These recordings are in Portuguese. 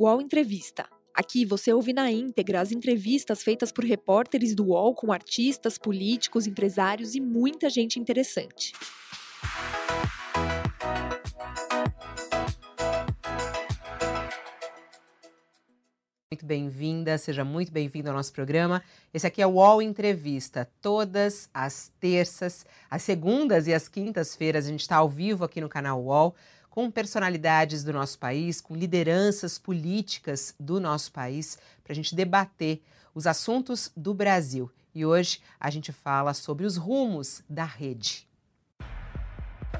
UOL Entrevista. Aqui você ouve na íntegra as entrevistas feitas por repórteres do UOL com artistas, políticos, empresários e muita gente interessante. Muito bem-vinda, seja muito bem-vindo ao nosso programa. Esse aqui é o UOL Entrevista. Todas as terças, as segundas e as quintas-feiras, a gente está ao vivo aqui no canal UOL com personalidades do nosso país, com lideranças políticas do nosso país, para a gente debater os assuntos do Brasil. E hoje a gente fala sobre os rumos da rede.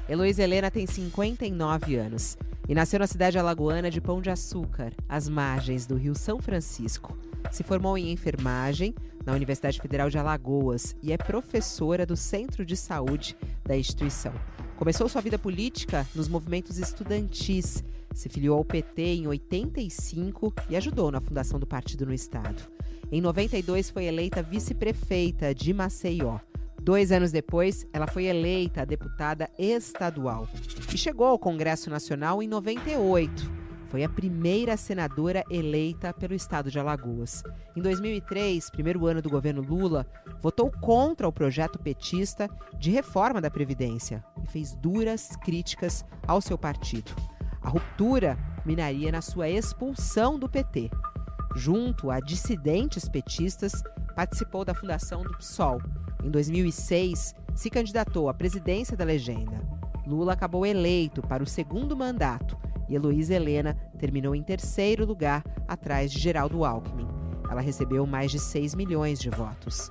Heloísa Helena tem 59 anos e nasceu na cidade alagoana de Pão de Açúcar, às margens do Rio São Francisco. Se formou em enfermagem na Universidade Federal de Alagoas e é professora do Centro de Saúde da instituição. Começou sua vida política nos movimentos estudantis, se filiou ao PT em 85 e ajudou na fundação do partido no estado. Em 92 foi eleita vice-prefeita de Maceió. Dois anos depois, ela foi eleita deputada estadual e chegou ao Congresso Nacional em 98 foi a primeira senadora eleita pelo estado de Alagoas. Em 2003, primeiro ano do governo Lula, votou contra o projeto petista de reforma da Previdência e fez duras críticas ao seu partido. A ruptura minaria na sua expulsão do PT. Junto a dissidentes petistas, participou da fundação do PSOL. Em 2006, se candidatou à presidência da legenda. Lula acabou eleito para o segundo mandato e Heloísa Helena terminou em terceiro lugar, atrás de Geraldo Alckmin. Ela recebeu mais de 6 milhões de votos.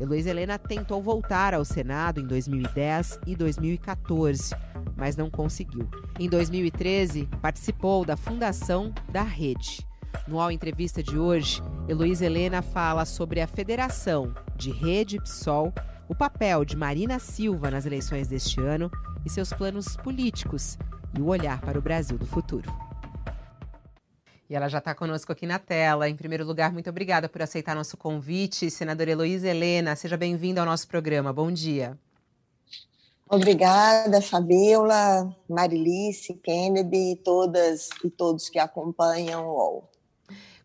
Heloísa Helena tentou voltar ao Senado em 2010 e 2014, mas não conseguiu. Em 2013, participou da fundação da Rede. No All Entrevista de hoje, Heloísa Helena fala sobre a federação de Rede PSOL, o papel de Marina Silva nas eleições deste ano e seus planos políticos e o olhar para o Brasil do futuro. E ela já está conosco aqui na tela. Em primeiro lugar, muito obrigada por aceitar nosso convite. Senadora Heloísa Helena, seja bem-vinda ao nosso programa. Bom dia. Obrigada, Fabiola, Marilice, Kennedy, todas e todos que acompanham o UOL.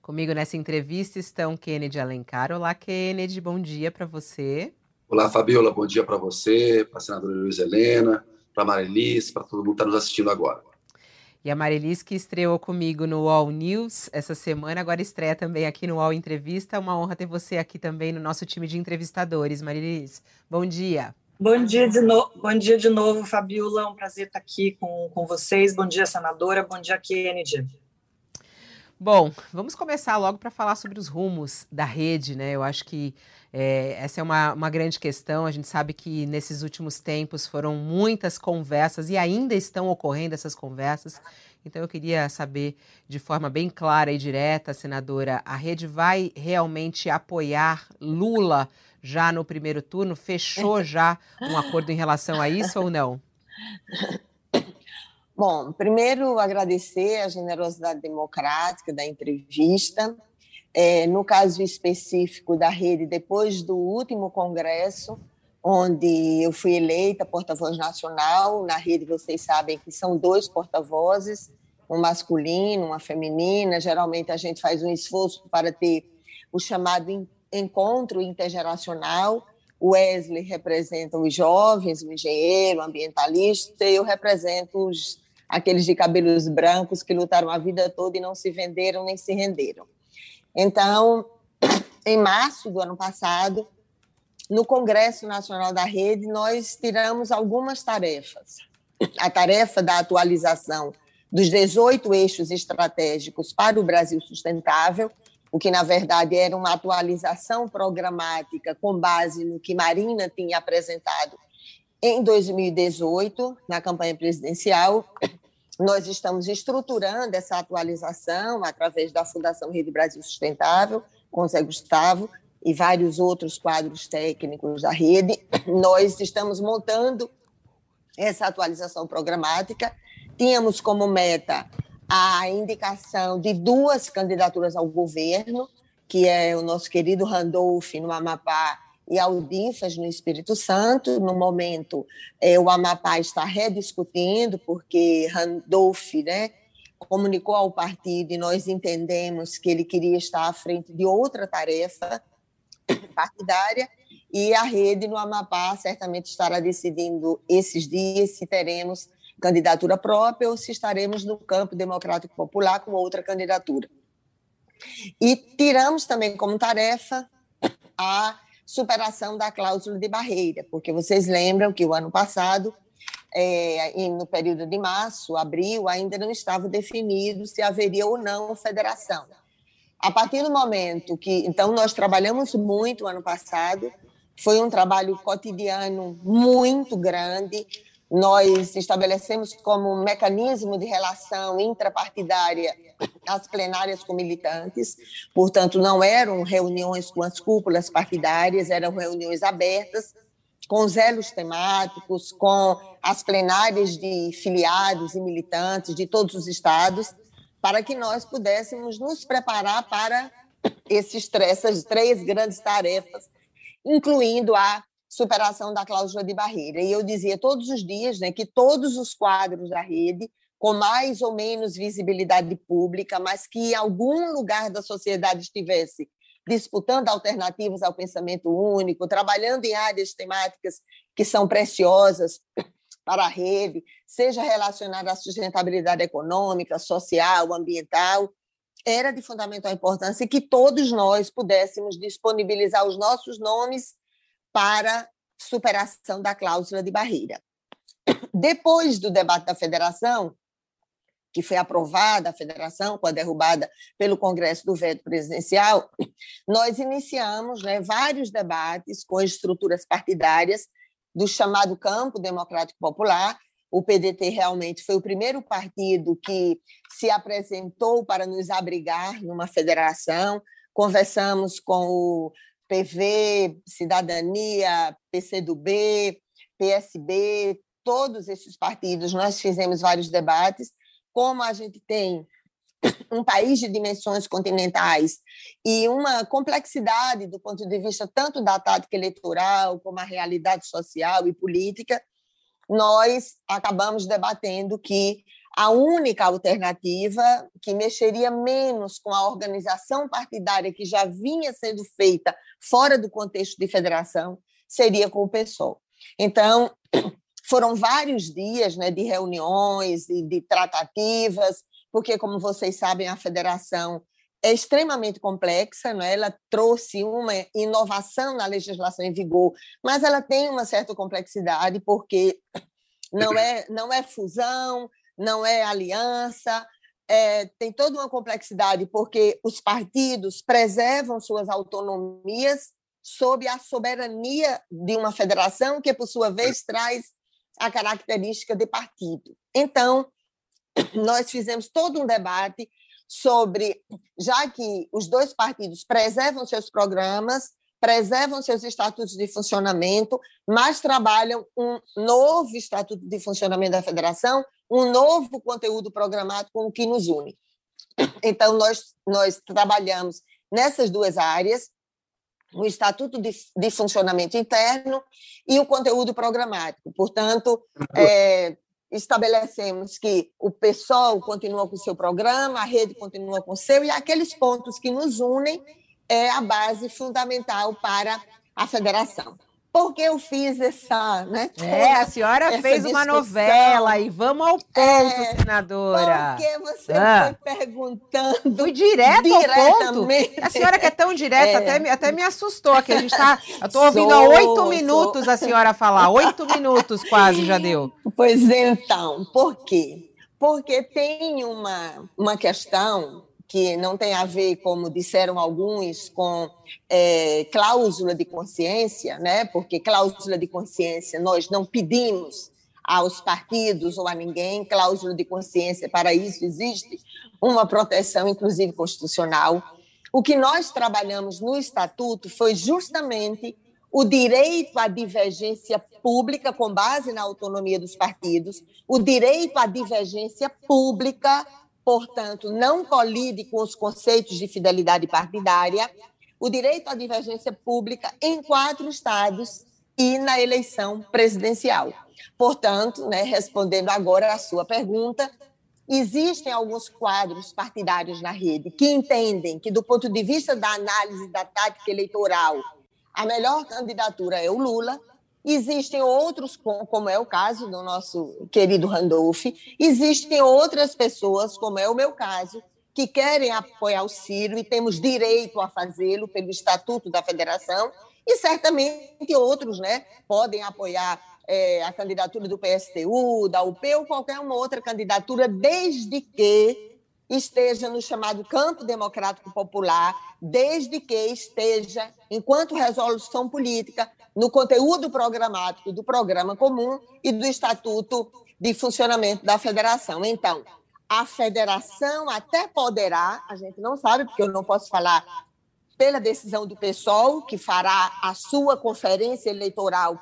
Comigo nessa entrevista estão Kennedy Alencar. Olá, Kennedy, bom dia para você. Olá, Fabiola, bom dia para você, para a senadora Heloísa Helena, para a Marilice, para todo mundo que está nos assistindo agora. E a Marilice, que estreou comigo no All News essa semana, agora estreia também aqui no All Entrevista. Uma honra ter você aqui também no nosso time de entrevistadores. Marilice, bom dia. Bom dia de, no... bom dia de novo, Fabiola. É um prazer estar aqui com, com vocês. Bom dia, senadora. Bom dia, Kennedy. Bom, vamos começar logo para falar sobre os rumos da rede, né? Eu acho que é, essa é uma, uma grande questão. A gente sabe que nesses últimos tempos foram muitas conversas e ainda estão ocorrendo essas conversas. Então eu queria saber de forma bem clara e direta, senadora, a rede vai realmente apoiar Lula já no primeiro turno? Fechou já um acordo em relação a isso ou não? Bom, primeiro agradecer a generosidade democrática da entrevista. É, no caso específico da rede, depois do último congresso, onde eu fui eleita porta-voz nacional, na rede vocês sabem que são dois porta-vozes, um masculino, uma feminina. Geralmente a gente faz um esforço para ter o chamado encontro intergeracional. O Wesley representa os jovens, o engenheiro, o ambientalista, e eu represento os aqueles de cabelos brancos que lutaram a vida toda e não se venderam nem se renderam. Então, em março do ano passado, no Congresso Nacional da Rede, nós tiramos algumas tarefas. A tarefa da atualização dos 18 eixos estratégicos para o Brasil sustentável, o que, na verdade, era uma atualização programática com base no que Marina tinha apresentado em 2018, na campanha presidencial, nós estamos estruturando essa atualização através da Fundação Rede Brasil Sustentável, com o Zé Gustavo e vários outros quadros técnicos da rede. Nós estamos montando essa atualização programática. Tínhamos como meta a indicação de duas candidaturas ao governo, que é o nosso querido Randolph no Amapá e Aldinfas no Espírito Santo. No momento, é, o Amapá está rediscutindo, porque Randolph né, comunicou ao partido e nós entendemos que ele queria estar à frente de outra tarefa partidária, e a rede no Amapá certamente estará decidindo esses dias se teremos candidatura própria ou se estaremos no campo democrático popular com outra candidatura. E tiramos também como tarefa a superação da cláusula de barreira, porque vocês lembram que o ano passado, é, no período de março, abril, ainda não estava definido se haveria ou não federação. A partir do momento que. Então, nós trabalhamos muito ano passado, foi um trabalho cotidiano muito grande. Nós estabelecemos como mecanismo de relação intrapartidária as plenárias com militantes, portanto, não eram reuniões com as cúpulas partidárias, eram reuniões abertas, com os elos temáticos, com as plenárias de filiados e militantes de todos os estados, para que nós pudéssemos nos preparar para esses, essas três grandes tarefas, incluindo a superação da cláusula de barreira. E eu dizia todos os dias né, que todos os quadros da rede, com mais ou menos visibilidade pública, mas que em algum lugar da sociedade estivesse disputando alternativas ao pensamento único, trabalhando em áreas temáticas que são preciosas para a rede, seja relacionada à sustentabilidade econômica, social, ambiental, era de fundamental importância que todos nós pudéssemos disponibilizar os nossos nomes para superação da cláusula de barreira. Depois do debate da federação, que foi aprovada a federação com a derrubada pelo Congresso do veto presidencial, nós iniciamos né, vários debates com estruturas partidárias do chamado campo democrático popular. O PDT realmente foi o primeiro partido que se apresentou para nos abrigar numa federação. Conversamos com o PV, Cidadania, PCdoB, PSB, todos esses partidos, nós fizemos vários debates. Como a gente tem um país de dimensões continentais e uma complexidade do ponto de vista tanto da tática eleitoral como a realidade social e política, nós acabamos debatendo que a única alternativa que mexeria menos com a organização partidária que já vinha sendo feita fora do contexto de federação seria com o PSOL. Então, foram vários dias né, de reuniões e de tratativas, porque, como vocês sabem, a federação é extremamente complexa, não é? ela trouxe uma inovação na legislação em vigor, mas ela tem uma certa complexidade, porque não é, não é fusão, não é aliança, é, tem toda uma complexidade, porque os partidos preservam suas autonomias sob a soberania de uma federação, que, por sua vez, traz a característica de partido. Então, nós fizemos todo um debate sobre, já que os dois partidos preservam seus programas, preservam seus estatutos de funcionamento, mas trabalham um novo estatuto de funcionamento da federação, um novo conteúdo programático que nos une. Então, nós, nós trabalhamos nessas duas áreas, o estatuto de, de funcionamento interno e o conteúdo programático. Portanto, é, estabelecemos que o PSOL continua com o seu programa, a rede continua com o seu, e aqueles pontos que nos unem é a base fundamental para a federação. Porque eu fiz essa, né? É, a senhora fez discussão. uma novela e vamos ao ponto, é, senadora. Porque você ah. foi perguntando. Fui direto ao ponto. A senhora que é tão direta, é. até, até me assustou aqui. A gente tá. Eu estou ouvindo sou, há oito minutos a senhora falar. Oito minutos quase já deu. Pois então, por quê? Porque tem uma, uma questão que não tem a ver, como disseram alguns, com é, cláusula de consciência, né? porque cláusula de consciência nós não pedimos aos partidos ou a ninguém, cláusula de consciência, para isso existe uma proteção, inclusive constitucional. O que nós trabalhamos no Estatuto foi justamente o direito à divergência pública, com base na autonomia dos partidos, o direito à divergência pública portanto, não colide com os conceitos de fidelidade partidária, o direito à divergência pública em quatro estados e na eleição presidencial. Portanto, né, respondendo agora à sua pergunta, existem alguns quadros partidários na rede que entendem que, do ponto de vista da análise da tática eleitoral, a melhor candidatura é o Lula. Existem outros, como é o caso do nosso querido Randolph, existem outras pessoas, como é o meu caso, que querem apoiar o Ciro e temos direito a fazê-lo pelo Estatuto da Federação, e certamente outros né, podem apoiar é, a candidatura do PSTU, da UP ou qualquer uma outra candidatura, desde que esteja no chamado campo democrático popular, desde que esteja, enquanto resolução política, no conteúdo programático do programa comum e do estatuto de funcionamento da federação. Então, a federação até poderá, a gente não sabe, porque eu não posso falar pela decisão do PSOL, que fará a sua conferência eleitoral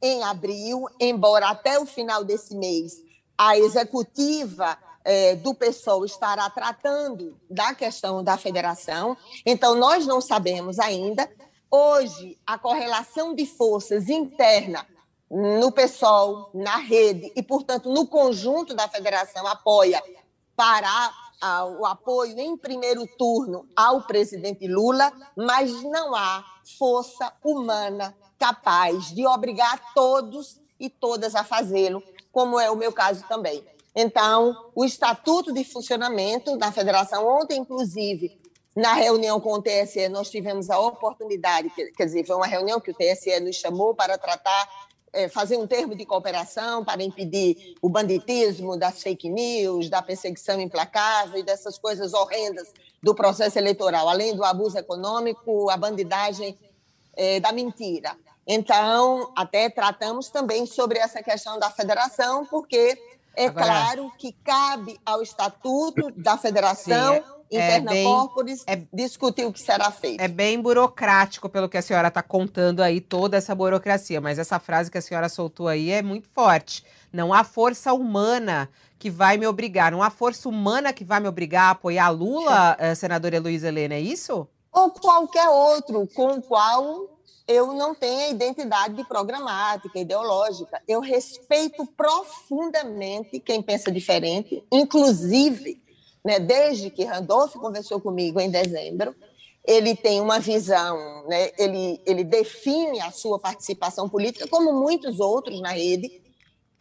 em abril, embora até o final desse mês a executiva é, do PSOL estará tratando da questão da federação. Então, nós não sabemos ainda. Hoje, a correlação de forças interna no PSOL, na rede e, portanto, no conjunto da federação apoia para o apoio em primeiro turno ao presidente Lula, mas não há força humana capaz de obrigar todos e todas a fazê-lo, como é o meu caso também. Então, o Estatuto de Funcionamento da Federação, ontem, inclusive, na reunião com o TSE, nós tivemos a oportunidade, quer dizer, foi uma reunião que o TSE nos chamou para tratar, é, fazer um termo de cooperação para impedir o banditismo, das fake news, da perseguição implacável e dessas coisas horrendas do processo eleitoral, além do abuso econômico, a bandidagem é, da mentira. Então, até tratamos também sobre essa questão da federação, porque é Agora, claro que cabe ao Estatuto da Federação. Sim, é interna bem, corporis é, discutir o que será feito. É bem burocrático, pelo que a senhora está contando aí, toda essa burocracia. Mas essa frase que a senhora soltou aí é muito forte. Não há força humana que vai me obrigar. Não há força humana que vai me obrigar a apoiar Lula, eh, senadora Heloísa Helena, é isso? Ou qualquer outro com o qual eu não tenho identidade programática, ideológica. Eu respeito profundamente quem pensa diferente, inclusive, né, desde que Randolph conversou comigo em dezembro, ele tem uma visão, né, ele, ele define a sua participação política, como muitos outros na rede,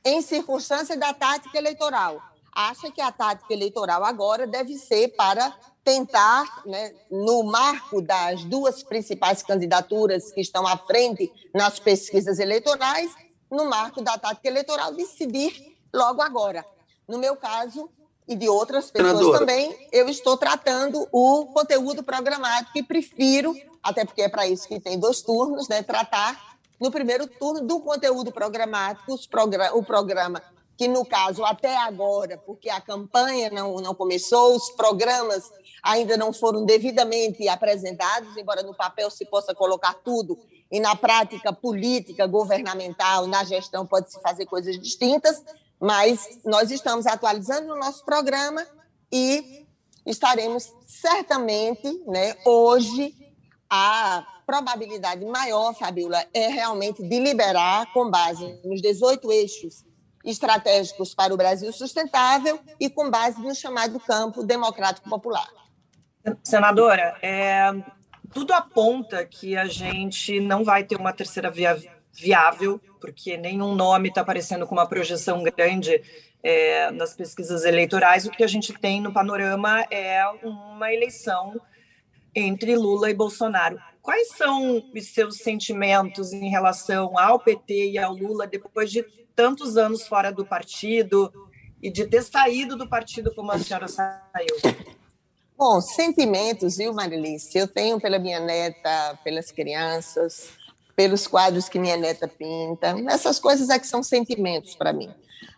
em circunstância da tática eleitoral. Acha que a tática eleitoral agora deve ser para tentar, né, no marco das duas principais candidaturas que estão à frente nas pesquisas eleitorais, no marco da tática eleitoral, decidir logo agora. No meu caso, e de outras pessoas Senadora. também, eu estou tratando o conteúdo programático e prefiro, até porque é para isso que tem dois turnos, né, tratar no primeiro turno do conteúdo programático, o programa que no caso até agora, porque a campanha não, não começou, os programas ainda não foram devidamente apresentados, embora no papel se possa colocar tudo, e na prática política, governamental, na gestão pode-se fazer coisas distintas, mas nós estamos atualizando o nosso programa e estaremos certamente, né, hoje, a probabilidade maior, Fabiola, é realmente de liberar, com base nos 18 eixos estratégicos para o Brasil sustentável e com base no chamado campo democrático popular. Senadora, é, tudo aponta que a gente não vai ter uma terceira via viável, porque nenhum nome está aparecendo com uma projeção grande é, nas pesquisas eleitorais. O que a gente tem no panorama é uma eleição entre Lula e Bolsonaro. Quais são os seus sentimentos em relação ao PT e ao Lula depois de tantos anos fora do partido e de ter saído do partido como a senhora saiu? Bom, sentimentos, viu, Marilice? Eu tenho pela minha neta, pelas crianças, pelos quadros que minha neta pinta. Essas coisas é que são sentimentos para mim.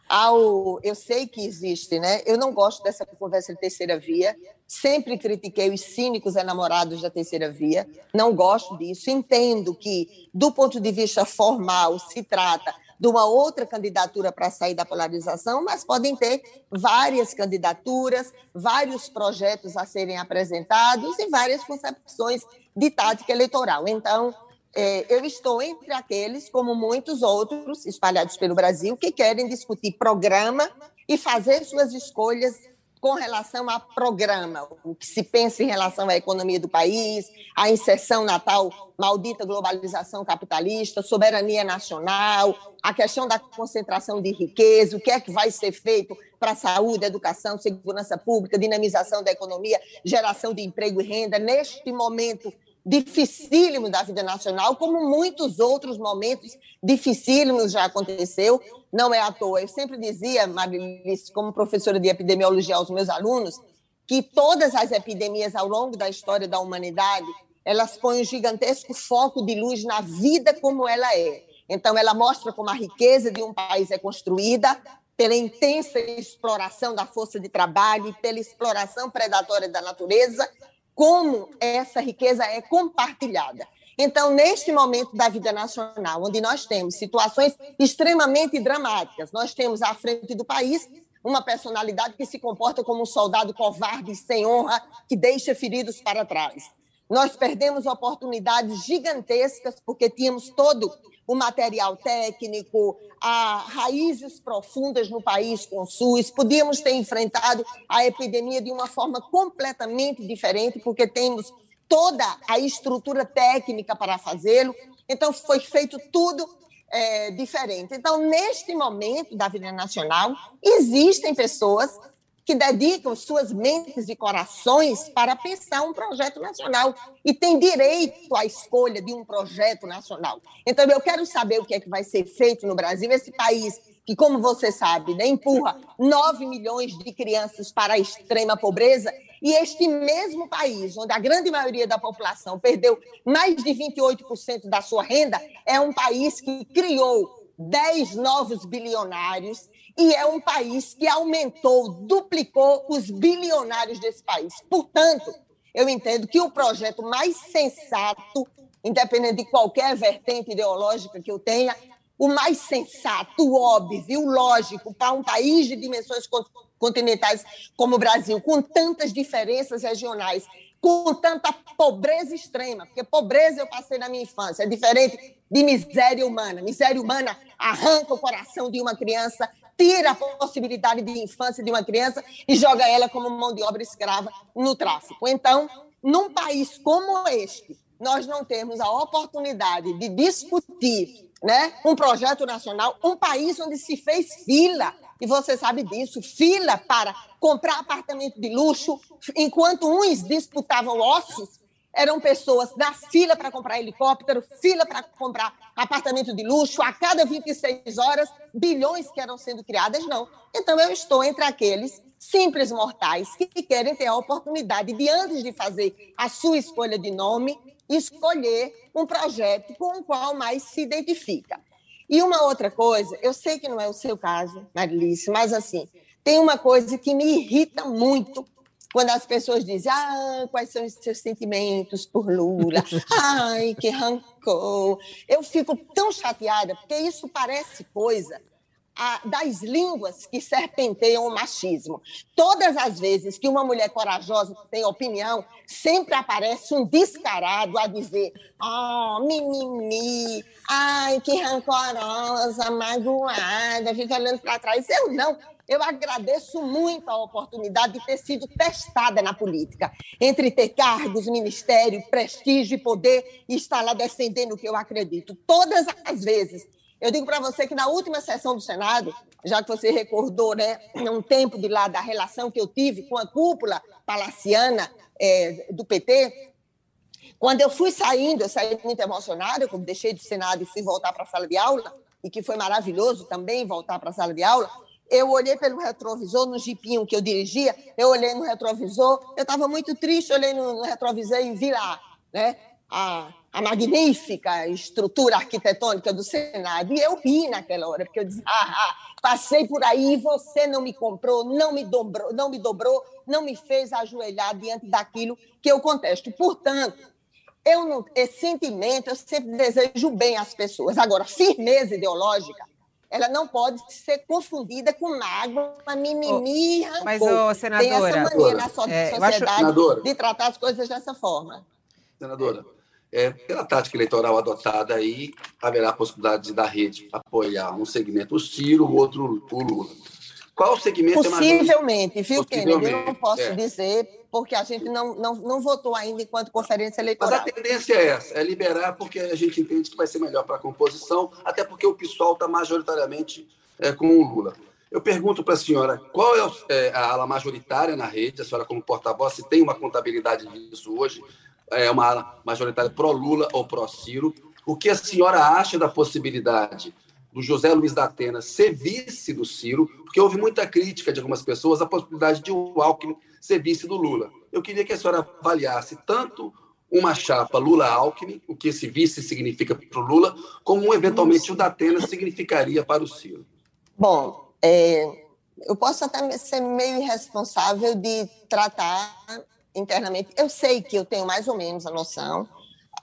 Ao, eu sei que existe, né? Eu não gosto dessa conversa de terceira via. Sempre critiquei os cínicos enamorados da terceira via. Não gosto disso. Entendo que, do ponto de vista formal, se trata de uma outra candidatura para sair da polarização, mas podem ter várias candidaturas, vários projetos a serem apresentados e várias concepções de tática eleitoral. Então, é, eu estou entre aqueles, como muitos outros espalhados pelo Brasil, que querem discutir programa e fazer suas escolhas com relação a programa, o que se pensa em relação à economia do país, a inserção na tal maldita globalização capitalista, soberania nacional, a questão da concentração de riqueza, o que é que vai ser feito para a saúde, educação, segurança pública, dinamização da economia, geração de emprego e renda, neste momento dificílimo da vida nacional, como muitos outros momentos dificílimos já aconteceu, não é à toa. Eu sempre dizia, Marilice, como professora de epidemiologia aos meus alunos, que todas as epidemias ao longo da história da humanidade, elas põem um gigantesco foco de luz na vida como ela é. Então, ela mostra como a riqueza de um país é construída pela intensa exploração da força de trabalho e pela exploração predatória da natureza, como essa riqueza é compartilhada. Então, neste momento da vida nacional, onde nós temos situações extremamente dramáticas, nós temos à frente do país uma personalidade que se comporta como um soldado covarde, sem honra, que deixa feridos para trás. Nós perdemos oportunidades gigantescas porque tínhamos todo o material técnico, a raízes profundas no país com o SUS. Podíamos ter enfrentado a epidemia de uma forma completamente diferente, porque temos toda a estrutura técnica para fazê-lo. Então, foi feito tudo é, diferente. Então, neste momento da vida nacional, existem pessoas que dedicam suas mentes e corações para pensar um projeto nacional e tem direito à escolha de um projeto nacional. Então, eu quero saber o que é que vai ser feito no Brasil, esse país que, como você sabe, né, empurra 9 milhões de crianças para a extrema pobreza e este mesmo país, onde a grande maioria da população perdeu mais de 28% da sua renda, é um país que criou 10 novos bilionários e é um país que aumentou, duplicou os bilionários desse país. Portanto, eu entendo que o projeto mais sensato, independente de qualquer vertente ideológica que eu tenha, o mais sensato, óbvio, lógico, para um país de dimensões continentais como o Brasil, com tantas diferenças regionais, com tanta pobreza extrema, porque pobreza eu passei na minha infância, é diferente de miséria humana. Miséria humana arranca o coração de uma criança, tira a possibilidade de infância de uma criança e joga ela como mão de obra escrava no tráfico. Então, num país como este, nós não temos a oportunidade de discutir né, um projeto nacional, um país onde se fez fila e você sabe disso, fila para comprar apartamento de luxo, enquanto uns disputavam ossos, eram pessoas na fila para comprar helicóptero, fila para comprar apartamento de luxo, a cada 26 horas, bilhões que eram sendo criadas, não. Então, eu estou entre aqueles simples mortais que querem ter a oportunidade de, antes de fazer a sua escolha de nome, escolher um projeto com o qual mais se identifica. E uma outra coisa, eu sei que não é o seu caso, Marilice, mas assim, tem uma coisa que me irrita muito quando as pessoas dizem, ah, quais são os seus sentimentos por Lula? Ai, que rancor. Eu fico tão chateada, porque isso parece coisa a, das línguas que serpenteiam o machismo. Todas as vezes que uma mulher corajosa tem opinião, sempre aparece um descarado a dizer: oh, mimimi, ai, que rancorosa, magoada, fica olhando para trás. Eu não. Eu agradeço muito a oportunidade de ter sido testada na política, entre ter cargos, ministério, prestígio e poder e estar lá defendendo o que eu acredito. Todas as vezes eu digo para você que na última sessão do Senado, já que você recordou né, um tempo de lá da relação que eu tive com a cúpula palaciana é, do PT, quando eu fui saindo, eu saí muito emocionada, eu deixei do Senado e fui voltar para a sala de aula, e que foi maravilhoso também voltar para a sala de aula, eu olhei pelo retrovisor, no jipinho que eu dirigia, eu olhei no retrovisor, eu estava muito triste, olhei no retrovisor e vi lá, né, a a magnífica estrutura arquitetônica do Senado. E eu ri naquela hora, porque eu disse: ah, ah, passei por aí e você não me comprou, não me dobrou, não me dobrou, não me fez ajoelhar diante daquilo que eu contesto. Portanto, eu não, esse sentimento, eu sempre desejo bem às pessoas. Agora, firmeza ideológica, ela não pode ser confundida com mágoa, mimimi, oh, Mas, oh, senadora... Tem essa mania na sociedade é, acho... de tratar as coisas dessa forma. Senadora, é, pela tática eleitoral adotada aí, haverá a possibilidade da rede apoiar um segmento o Ciro, o outro o Lula. Qual segmento Possivelmente, é viu, Possivelmente, Kennedy? Eu não posso é. dizer, porque a gente não, não, não votou ainda enquanto conferência eleitoral. Mas a tendência é essa, é liberar, porque a gente entende que vai ser melhor para a composição, até porque o PSOL está majoritariamente é, com o Lula. Eu pergunto para a senhora, qual é, é, a ala majoritária na rede? A senhora, como porta-voz, se tem uma contabilidade disso hoje, é uma ala majoritária pró-Lula ou pró-Ciro. O que a senhora acha da possibilidade do José Luiz da Atena ser vice do Ciro, porque houve muita crítica de algumas pessoas à possibilidade de o Alckmin ser vice do Lula. Eu queria que a senhora avaliasse tanto uma chapa Lula-Alckmin, o que esse vice significa para o Lula, como eventualmente o da Atena significaria para o Ciro. Bom, é, eu posso até ser meio irresponsável de tratar internamente. Eu sei que eu tenho mais ou menos a noção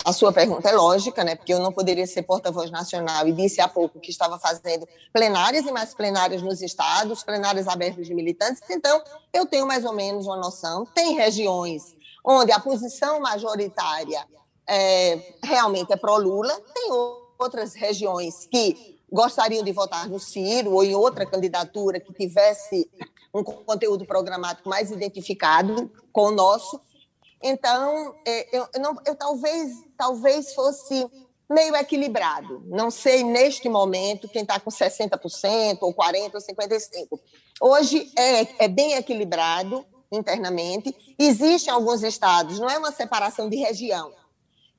a sua pergunta é lógica, né? Porque eu não poderia ser porta-voz nacional e disse há pouco que estava fazendo plenárias e mais plenárias nos estados, plenárias abertas de militantes. Então, eu tenho mais ou menos uma noção. Tem regiões onde a posição majoritária é, realmente é pró-Lula, tem outras regiões que gostariam de votar no Ciro ou em outra candidatura que tivesse um conteúdo programático mais identificado com o nosso. Então, é, eu, eu, não, eu talvez, talvez fosse meio equilibrado. Não sei, neste momento, quem está com 60%, ou 40%, ou 55%. Hoje é, é bem equilibrado internamente. Existem alguns estados, não é uma separação de região.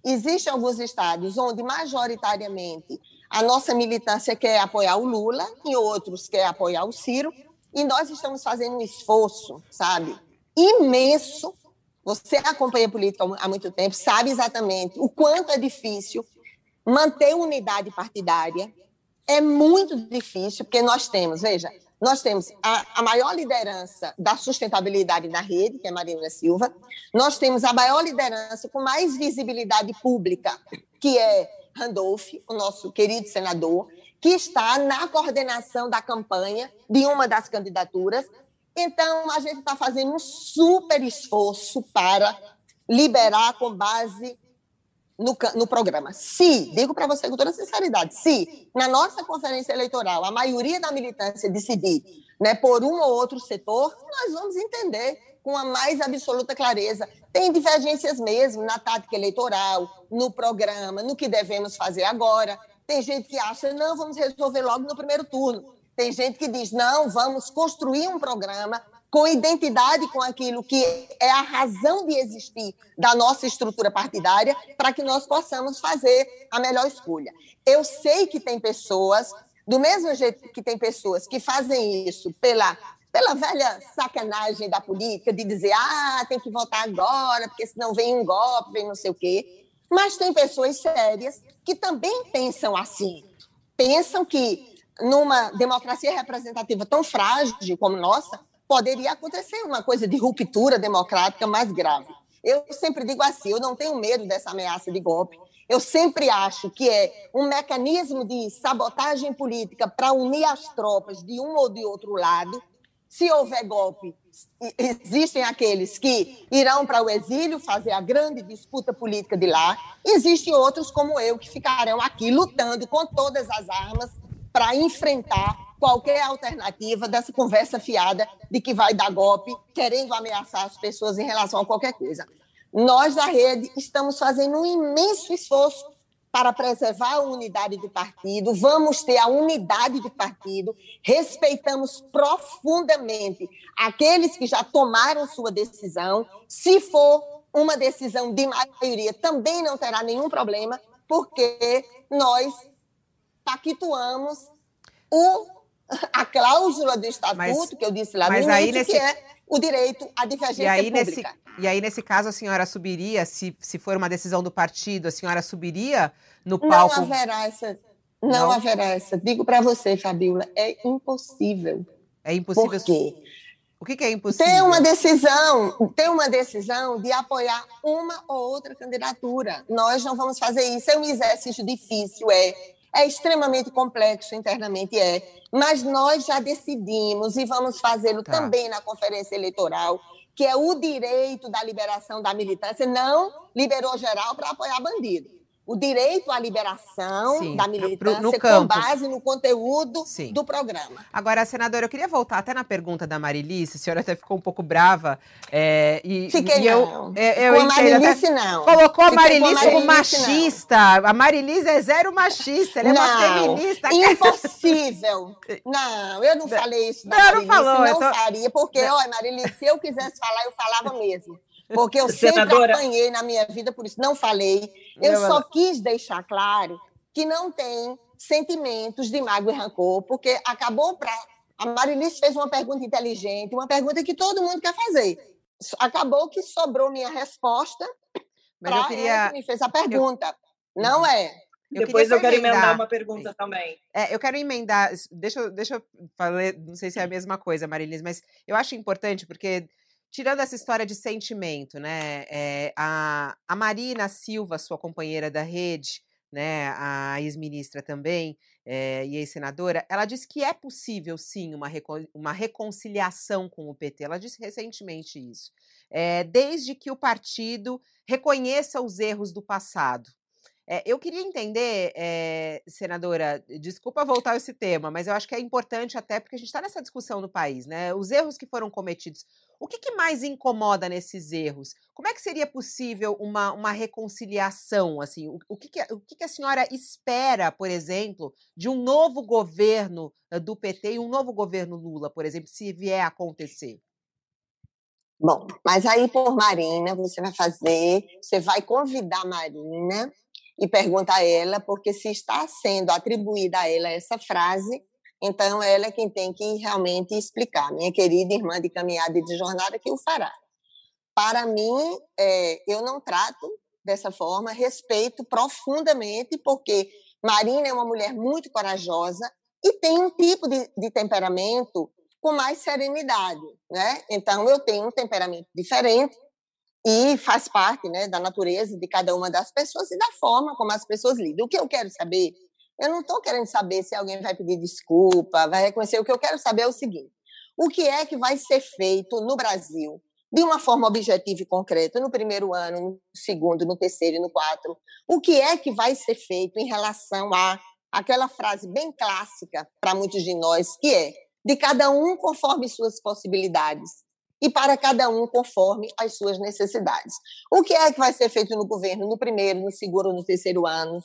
Existem alguns estados onde, majoritariamente, a nossa militância quer apoiar o Lula, e outros quer apoiar o Ciro, e nós estamos fazendo um esforço, sabe, imenso. Você acompanha política há muito tempo, sabe exatamente o quanto é difícil manter unidade partidária. É muito difícil, porque nós temos, veja, nós temos a, a, maior liderança da sustentabilidade na rede, que é Marina Silva, nós temos a maior liderança com mais visibilidade pública, que é Randolph, o nosso querido senador, que está na coordenação da campanha de uma das candidaturas, então, a gente está fazendo um super esforço para liberar com base no, no programa. Se, digo para você com toda sinceridade, se na nossa conferência eleitoral a maioria da militância decidir né, por um ou outro setor, nós vamos entender com a mais absoluta clareza. Tem divergências mesmo na tática eleitoral, no programa, no que devemos fazer agora. Tem gente que acha, não, vamos resolver logo no primeiro turno. Tem gente que diz: não, vamos construir um programa com identidade com aquilo que é a razão de existir da nossa estrutura partidária, para que nós possamos fazer a melhor escolha. Eu sei que tem pessoas, do mesmo jeito que tem pessoas que fazem isso pela pela velha sacanagem da política de dizer, ah, tem que votar agora, porque senão vem um golpe, vem não sei o quê. Mas tem pessoas sérias que também pensam assim. Pensam que numa democracia representativa tão frágil como nossa, poderia acontecer uma coisa de ruptura democrática mais grave. Eu sempre digo assim: eu não tenho medo dessa ameaça de golpe. Eu sempre acho que é um mecanismo de sabotagem política para unir as tropas de um ou de outro lado. Se houver golpe, existem aqueles que irão para o exílio fazer a grande disputa política de lá. Existem outros, como eu, que ficarão aqui lutando com todas as armas para enfrentar qualquer alternativa dessa conversa fiada de que vai dar golpe, querendo ameaçar as pessoas em relação a qualquer coisa. Nós da rede estamos fazendo um imenso esforço para preservar a unidade do partido, vamos ter a unidade do partido, respeitamos profundamente aqueles que já tomaram sua decisão. Se for uma decisão de maioria, também não terá nenhum problema, porque nós pactuamos o, a cláusula do estatuto, mas, que eu disse lá no início, nesse... que é o direito à divergência e aí, pública. Nesse, e aí, nesse caso, a senhora subiria, se, se for uma decisão do partido, a senhora subiria no palco? Não haverá essa. Não, não? haverá essa. Digo para você, Fabiola, é impossível. É impossível. Por quê? O que, que, é impossível? Tem uma decisão, tem uma decisão de apoiar uma ou outra candidatura. Nós não vamos fazer isso. É um exercício difícil, é. É extremamente complexo internamente, é. Mas nós já decidimos e vamos fazê-lo tá. também na conferência eleitoral, que é o direito da liberação da militância. Não liberou geral para apoiar bandido o direito à liberação Sim, da militância no, no com base no conteúdo Sim. do programa. Agora, senadora, eu queria voltar até na pergunta da Marilice, a senhora até ficou um pouco brava. É, e, Fiquei e eu, não. É, eu, eu com a Marilice, não. Colocou a Marilice como machista. Não. A Marilice é zero machista, ela é não, uma feminista. Impossível. não, eu não falei isso da não, Marilice, não, falou, não tô... faria, porque, olha, Marilice, se eu quisesse falar, eu falava mesmo. Porque eu Senadora... sempre apanhei na minha vida, por isso não falei. Eu só quis deixar claro que não tem sentimentos de mágoa e rancor, porque acabou para. A Marilice fez uma pergunta inteligente, uma pergunta que todo mundo quer fazer. Acabou que sobrou minha resposta para queria... que me fez a pergunta. Eu... Não é. Eu Depois eu quero emendar. emendar uma pergunta também. É, eu quero emendar. Deixa, deixa eu falar, não sei se é a mesma coisa, Marilis, mas eu acho importante porque tirando essa história de sentimento, né? É, a, a Marina Silva, sua companheira da rede, né, a ex-ministra também é, e ex-senadora, ela disse que é possível sim uma, uma reconciliação com o PT. Ela disse recentemente isso, é, desde que o partido reconheça os erros do passado. É, eu queria entender, senadora, desculpa voltar a esse tema, mas eu acho que é importante até porque a gente está nessa discussão no país, né? Os erros que foram cometidos. O que, que, mais incomoda nesses erros? Como é que seria possível uma, uma reconciliação? Assim, o, o, que, que, o que, que a senhora espera, por exemplo, de um novo governo eh, do PT e um novo governo Lula, por exemplo, se vier a acontecer? Bom, mas aí por Marina você vai fazer, você vai convidar Marina e pergunta a ela, porque se está sendo atribuída a ela essa frase, então ela é quem tem que realmente explicar. Minha querida irmã de caminhada e de jornada que o fará. Para mim, é, eu não trato dessa forma, respeito profundamente, porque Marina é uma mulher muito corajosa e tem um tipo de, de temperamento com mais serenidade, né? Então eu tenho um temperamento diferente e faz parte né, da natureza de cada uma das pessoas e da forma como as pessoas lidam. O que eu quero saber, eu não estou querendo saber se alguém vai pedir desculpa, vai reconhecer. O que eu quero saber é o seguinte: o que é que vai ser feito no Brasil de uma forma objetiva e concreta no primeiro ano, no segundo, no terceiro e no quarto? O que é que vai ser feito em relação a aquela frase bem clássica para muitos de nós, que é de cada um conforme suas possibilidades e para cada um conforme as suas necessidades. O que é que vai ser feito no governo no primeiro, no segundo, no terceiro ano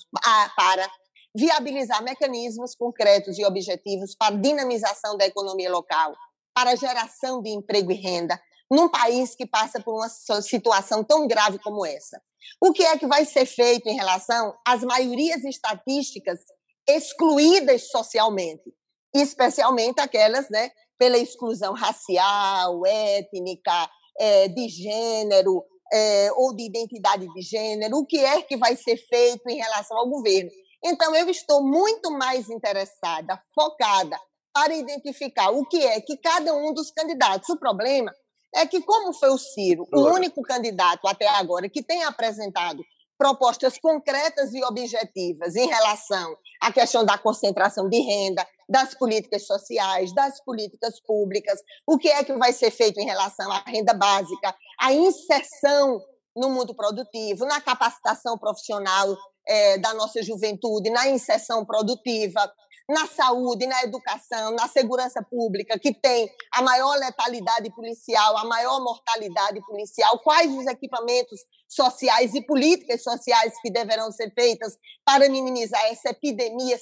para viabilizar mecanismos concretos e objetivos para dinamização da economia local, para geração de emprego e renda num país que passa por uma situação tão grave como essa? O que é que vai ser feito em relação às maiorias estatísticas excluídas socialmente, especialmente aquelas né, pela exclusão racial, étnica, é, de gênero é, ou de identidade de gênero, o que é que vai ser feito em relação ao governo. Então, eu estou muito mais interessada, focada, para identificar o que é que cada um dos candidatos. O problema é que, como foi o Ciro, o único candidato até agora que tem apresentado propostas concretas e objetivas em relação à questão da concentração de renda, das políticas sociais, das políticas públicas, o que é que vai ser feito em relação à renda básica, à inserção no mundo produtivo, na capacitação profissional é, da nossa juventude, na inserção produtiva, na saúde, na educação, na segurança pública, que tem a maior letalidade policial, a maior mortalidade policial, quais os equipamentos sociais e políticas sociais que deverão ser feitas para minimizar essa epidemia,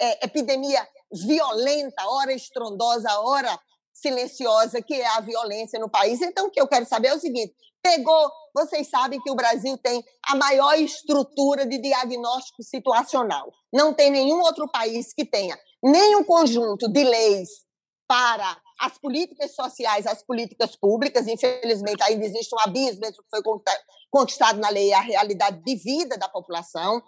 é, epidemia violenta, ora estrondosa, ora silenciosa, que é a violência no país. Então, o que eu quero saber é o seguinte: pegou, vocês sabem que o Brasil tem a maior estrutura de diagnóstico situacional. Não tem nenhum outro país que tenha nenhum conjunto de leis para as políticas sociais, as políticas públicas. Infelizmente, ainda existe um abismo entre o que foi conquistado na lei e a realidade de vida da população,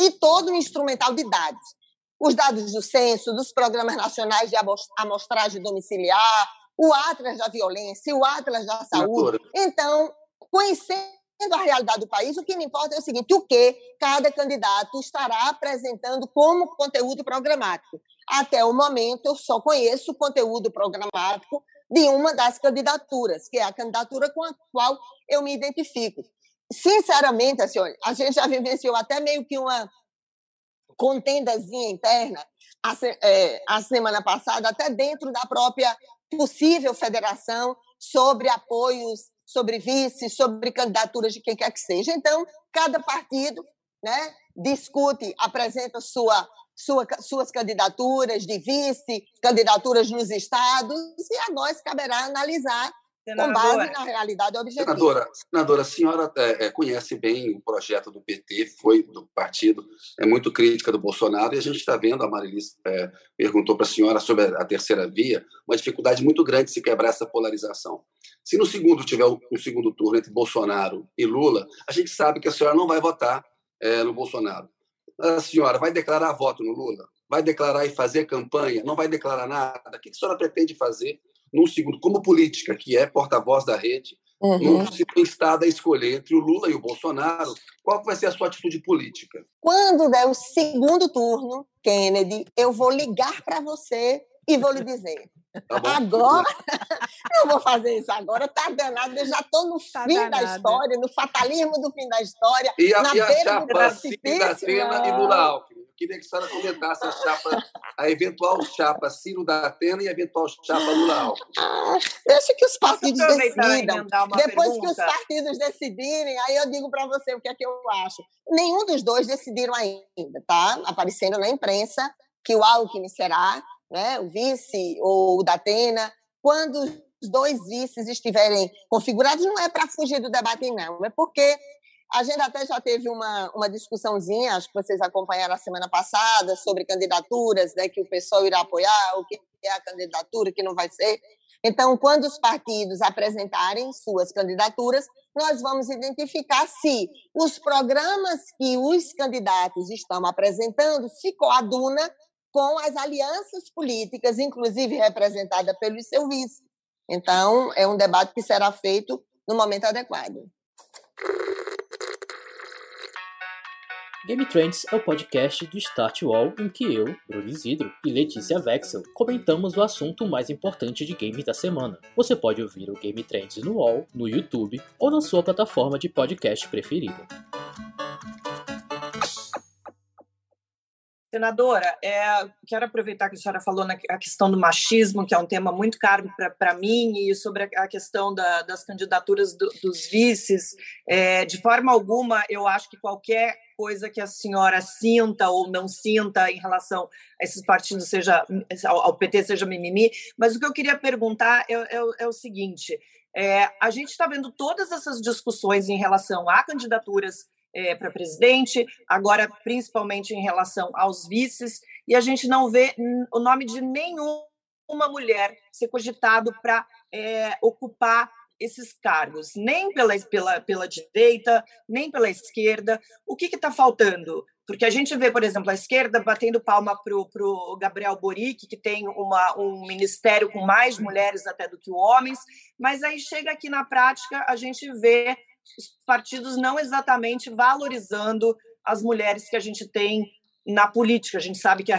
e todo o instrumental de dados. Os dados do censo, dos programas nacionais de amostragem domiciliar, o Atlas da Violência, o Atlas da Saúde. Então, conhecendo a realidade do país, o que me importa é o seguinte: o que cada candidato estará apresentando como conteúdo programático. Até o momento, eu só conheço o conteúdo programático de uma das candidaturas, que é a candidatura com a qual eu me identifico. Sinceramente, assim, olha, a gente já vivenciou até meio que uma contendazinha interna a, é, a semana passada, até dentro da própria possível federação, sobre apoios, sobre vice, sobre candidaturas de quem quer que seja. Então, cada partido né, discute, apresenta sua, sua, suas candidaturas de vice, candidaturas nos estados, e a nós caberá analisar Senadora. com base na realidade objetiva. Senadora, senadora a senhora é, é, conhece bem o projeto do PT, foi do partido, é muito crítica do Bolsonaro, e a gente está vendo, a Marilis é, perguntou para a senhora sobre a, terceira via, uma dificuldade muito grande de se quebrar essa polarização. Se no segundo tiver um, um segundo turno entre Bolsonaro e Lula, a gente sabe que a senhora não vai votar é, no Bolsonaro. A senhora vai declarar voto no Lula? Vai declarar e fazer campanha? Não vai declarar nada? O que a senhora pretende fazer num segundo, como política, que é porta-voz da rede, uhum. se tem estado a escolher entre o Lula e o Bolsonaro, qual vai ser a sua atitude política? Quando der o segundo turno, Kennedy, eu vou ligar para você e vou lhe dizer. Tá agora, não vou fazer isso agora, tá danado, eu já estou no tá fim danada. da história, no fatalismo do fim da história, e a, na e beira a do precipício. Da Atena e Lula Alckmin. Queria que a senhora comentasse a chapa, a eventual chapa Ciro da Atena e a eventual chapa Lula Alckmin. Ah, deixa que os partidos decidam. Depois pergunta? que os partidos decidirem, aí eu digo para você o que é que eu acho. Nenhum dos dois decidiram ainda, tá? Aparecendo na imprensa que o Alckmin será né, o vice ou o da Atena, quando os dois vices estiverem configurados, não é para fugir do debate, não, é porque a gente até já teve uma, uma discussãozinha, acho que vocês acompanharam a semana passada, sobre candidaturas, né, que o pessoal irá apoiar, o que é a candidatura, o que não vai ser. Então, quando os partidos apresentarem suas candidaturas, nós vamos identificar se os programas que os candidatos estão apresentando se coaduna com as alianças políticas, inclusive representada pelo seu vice. Então, é um debate que será feito no momento adequado. Game Trends é o podcast do Start Wall em que eu, Bruno Isidro e Letícia Vexel comentamos o assunto mais importante de games da semana. Você pode ouvir o Game Trends no Wall, no YouTube ou na sua plataforma de podcast preferida. Senadora, é, quero aproveitar que a senhora falou na a questão do machismo, que é um tema muito caro para mim, e sobre a, a questão da, das candidaturas do, dos vices. É, de forma alguma, eu acho que qualquer coisa que a senhora sinta ou não sinta em relação a esses partidos, seja ao, ao PT, seja mimimi, mas o que eu queria perguntar é, é, é o seguinte: é, a gente está vendo todas essas discussões em relação a candidaturas é, para presidente, agora principalmente em relação aos vices, e a gente não vê o nome de nenhuma mulher ser cogitado para é, ocupar esses cargos, nem pela, pela, pela direita, nem pela esquerda. O que está faltando? Porque a gente vê, por exemplo, a esquerda batendo palma para o Gabriel Boric, que tem uma, um ministério com mais mulheres até do que homens, mas aí chega aqui na prática, a gente vê os partidos não exatamente valorizando as mulheres que a gente tem na política. A gente sabe que a,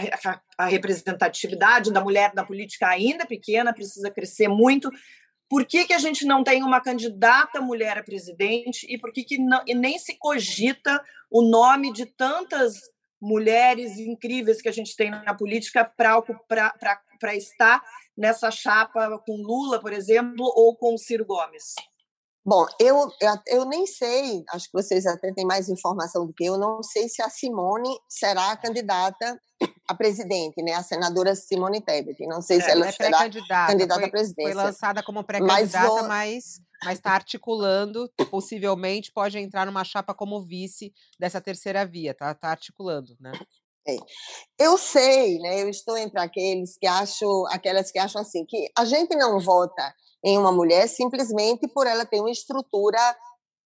a, representatividade da mulher na política ainda é pequena, precisa crescer muito. Por que, que a gente não tem uma candidata mulher a presidente e por que, que não, e nem se cogita o nome de tantas mulheres incríveis que a gente tem na política para estar nessa chapa com Lula, por exemplo, ou com Ciro Gomes? Bom, eu, eu, eu, nem sei, acho que vocês até têm mais informação do que eu, não sei se a Simone será a candidata a presidente, né? A senadora Simone Tebet. Não sei é, se ela é será candidata, candidata foi, à presidência. Foi lançada como pré-candidata, mas mas está articulando, possivelmente pode entrar numa chapa como vice dessa terceira via, tá, tá articulando, né? É. Eu sei, né? Eu estou entre aqueles que acham, aquelas que acham assim que a gente não vota em uma mulher simplesmente por ela ter uma estrutura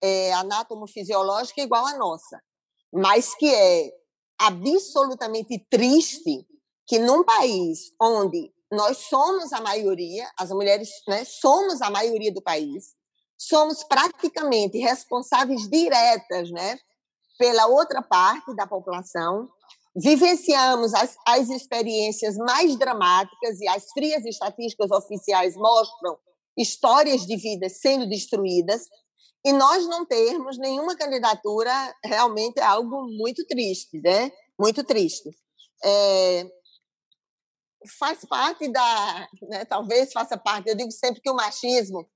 é, anatomo-fisiológica igual à nossa, mas que é absolutamente triste que num país onde nós somos a maioria, as mulheres né, somos a maioria do país, somos praticamente responsáveis diretas, né, pela outra parte da população, vivenciamos as, as experiências mais dramáticas e as frias estatísticas oficiais mostram histórias de vidas sendo destruídas, e nós não termos nenhuma candidatura realmente é algo muito triste, né? Muito triste. É, faz parte da, né, talvez faça parte, eu digo sempre que o machismo,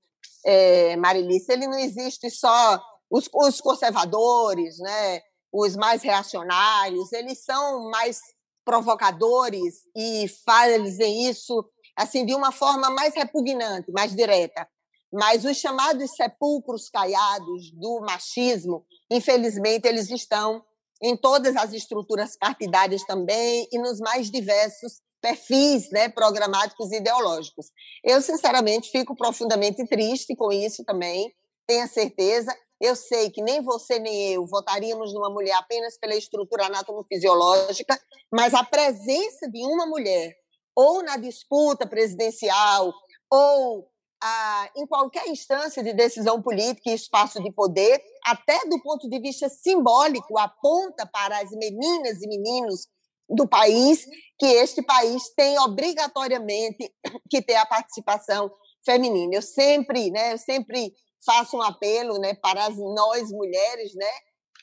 é, Marilice, ele não existe só os, os conservadores, né, os mais reacionários, eles são mais provocadores e fazem isso assim de uma forma mais repugnante, mais direta. Mas os chamados sepulcros caiados do machismo, infelizmente, eles estão em todas as estruturas partidárias também e nos mais diversos perfis né, programáticos e ideológicos. Eu, sinceramente, fico profundamente triste com isso também, tenha certeza. Eu sei que nem você nem eu votaríamos numa mulher apenas pela estrutura anatomofisiológica, mas a presença de uma mulher, ou na disputa presidencial, ou ah, em qualquer instância de decisão política e espaço de poder, até do ponto de vista simbólico, aponta para as meninas e meninos do país que este país tem obrigatoriamente que ter a participação feminina. Eu sempre, né, eu sempre faço um apelo, né, para as nós mulheres, né,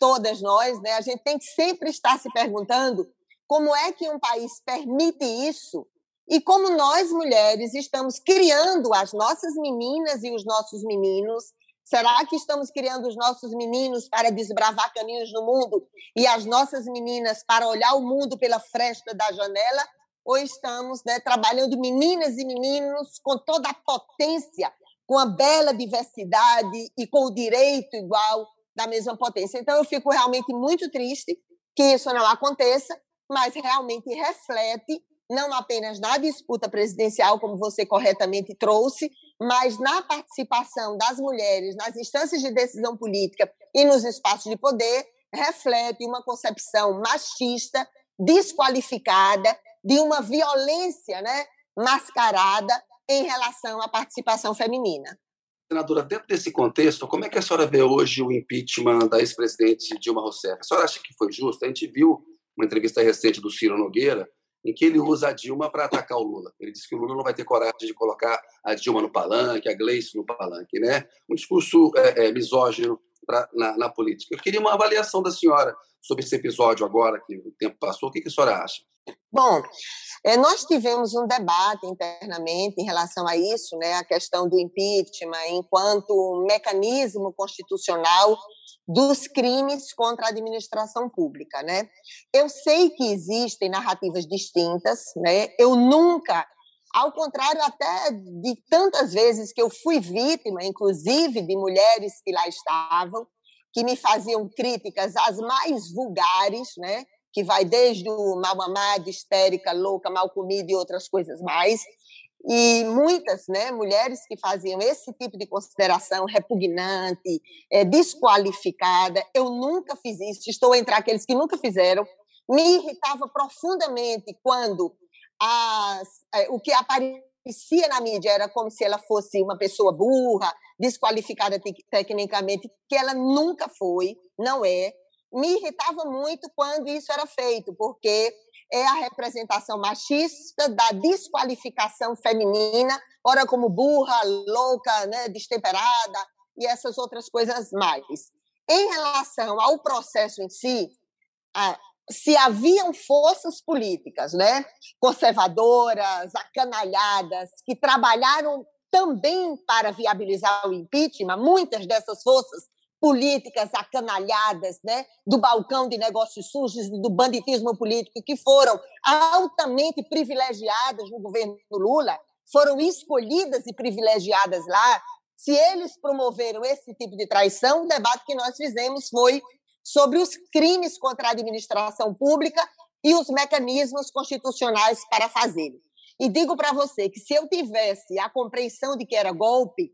todas nós, né, a gente tem que sempre estar se perguntando como é que um país permite isso e como nós mulheres estamos criando as nossas meninas e os nossos meninos Será que estamos criando os nossos meninos para desbravar caminhos no mundo e as nossas meninas para olhar o mundo pela fresta da janela? Ou estamos né, trabalhando meninas e meninos com toda a potência, com a bela diversidade e com o direito igual da mesma potência? Então, eu fico realmente muito triste que isso não aconteça, mas realmente reflete não apenas na disputa presidencial, como você corretamente trouxe, mas na participação das mulheres nas instâncias de decisão política e nos espaços de poder, reflete uma concepção machista, desqualificada, de uma violência né, mascarada em relação à participação feminina. Senadora, dentro desse contexto, como é que a senhora vê hoje o impeachment da ex-presidente Dilma Rousseff? A senhora acha que foi justo? A gente viu uma entrevista recente do Ciro Nogueira, em que ele usa a Dilma para atacar o Lula. Ele diz que o Lula não vai ter coragem de colocar a Dilma no palanque, a Gleice no palanque, né? Um discurso é, é, misógino pra, na, na, política. Eu queria uma avaliação da senhora sobre esse episódio agora que o tempo passou. O que, que a senhora acha? Bom, é, nós tivemos um debate internamente em relação a isso, né? A questão do impeachment enquanto mecanismo constitucional dos crimes contra a administração pública, né? Eu sei que existem narrativas distintas, né? Eu nunca, ao contrário até de tantas vezes que eu fui vítima, inclusive de mulheres que lá estavam, que me faziam críticas as mais vulgares, né? Que vai desde o mal amado, histérica, louca, mal comida e outras coisas mais. E muitas né, mulheres que faziam esse tipo de consideração repugnante, é, desqualificada, eu nunca fiz isso, estou entre aqueles que nunca fizeram, me irritava profundamente quando as, é, o que aparecia na mídia era como se ela fosse uma pessoa burra, desqualificada tecnicamente, que ela nunca foi, não é. Me irritava muito quando isso era feito, porque é a representação machista da desqualificação feminina, ora como burra, louca, né, destemperada e essas outras coisas mais. Em relação ao processo em si, se haviam forças políticas, né, conservadoras, acanalhadas, que trabalharam também para viabilizar o impeachment, muitas dessas forças políticas acanalhadas, né, do balcão de negócios sujos do banditismo político que foram altamente privilegiadas no governo Lula, foram escolhidas e privilegiadas lá. Se eles promoveram esse tipo de traição, o debate que nós fizemos foi sobre os crimes contra a administração pública e os mecanismos constitucionais para fazê-lo. E digo para você que se eu tivesse a compreensão de que era golpe,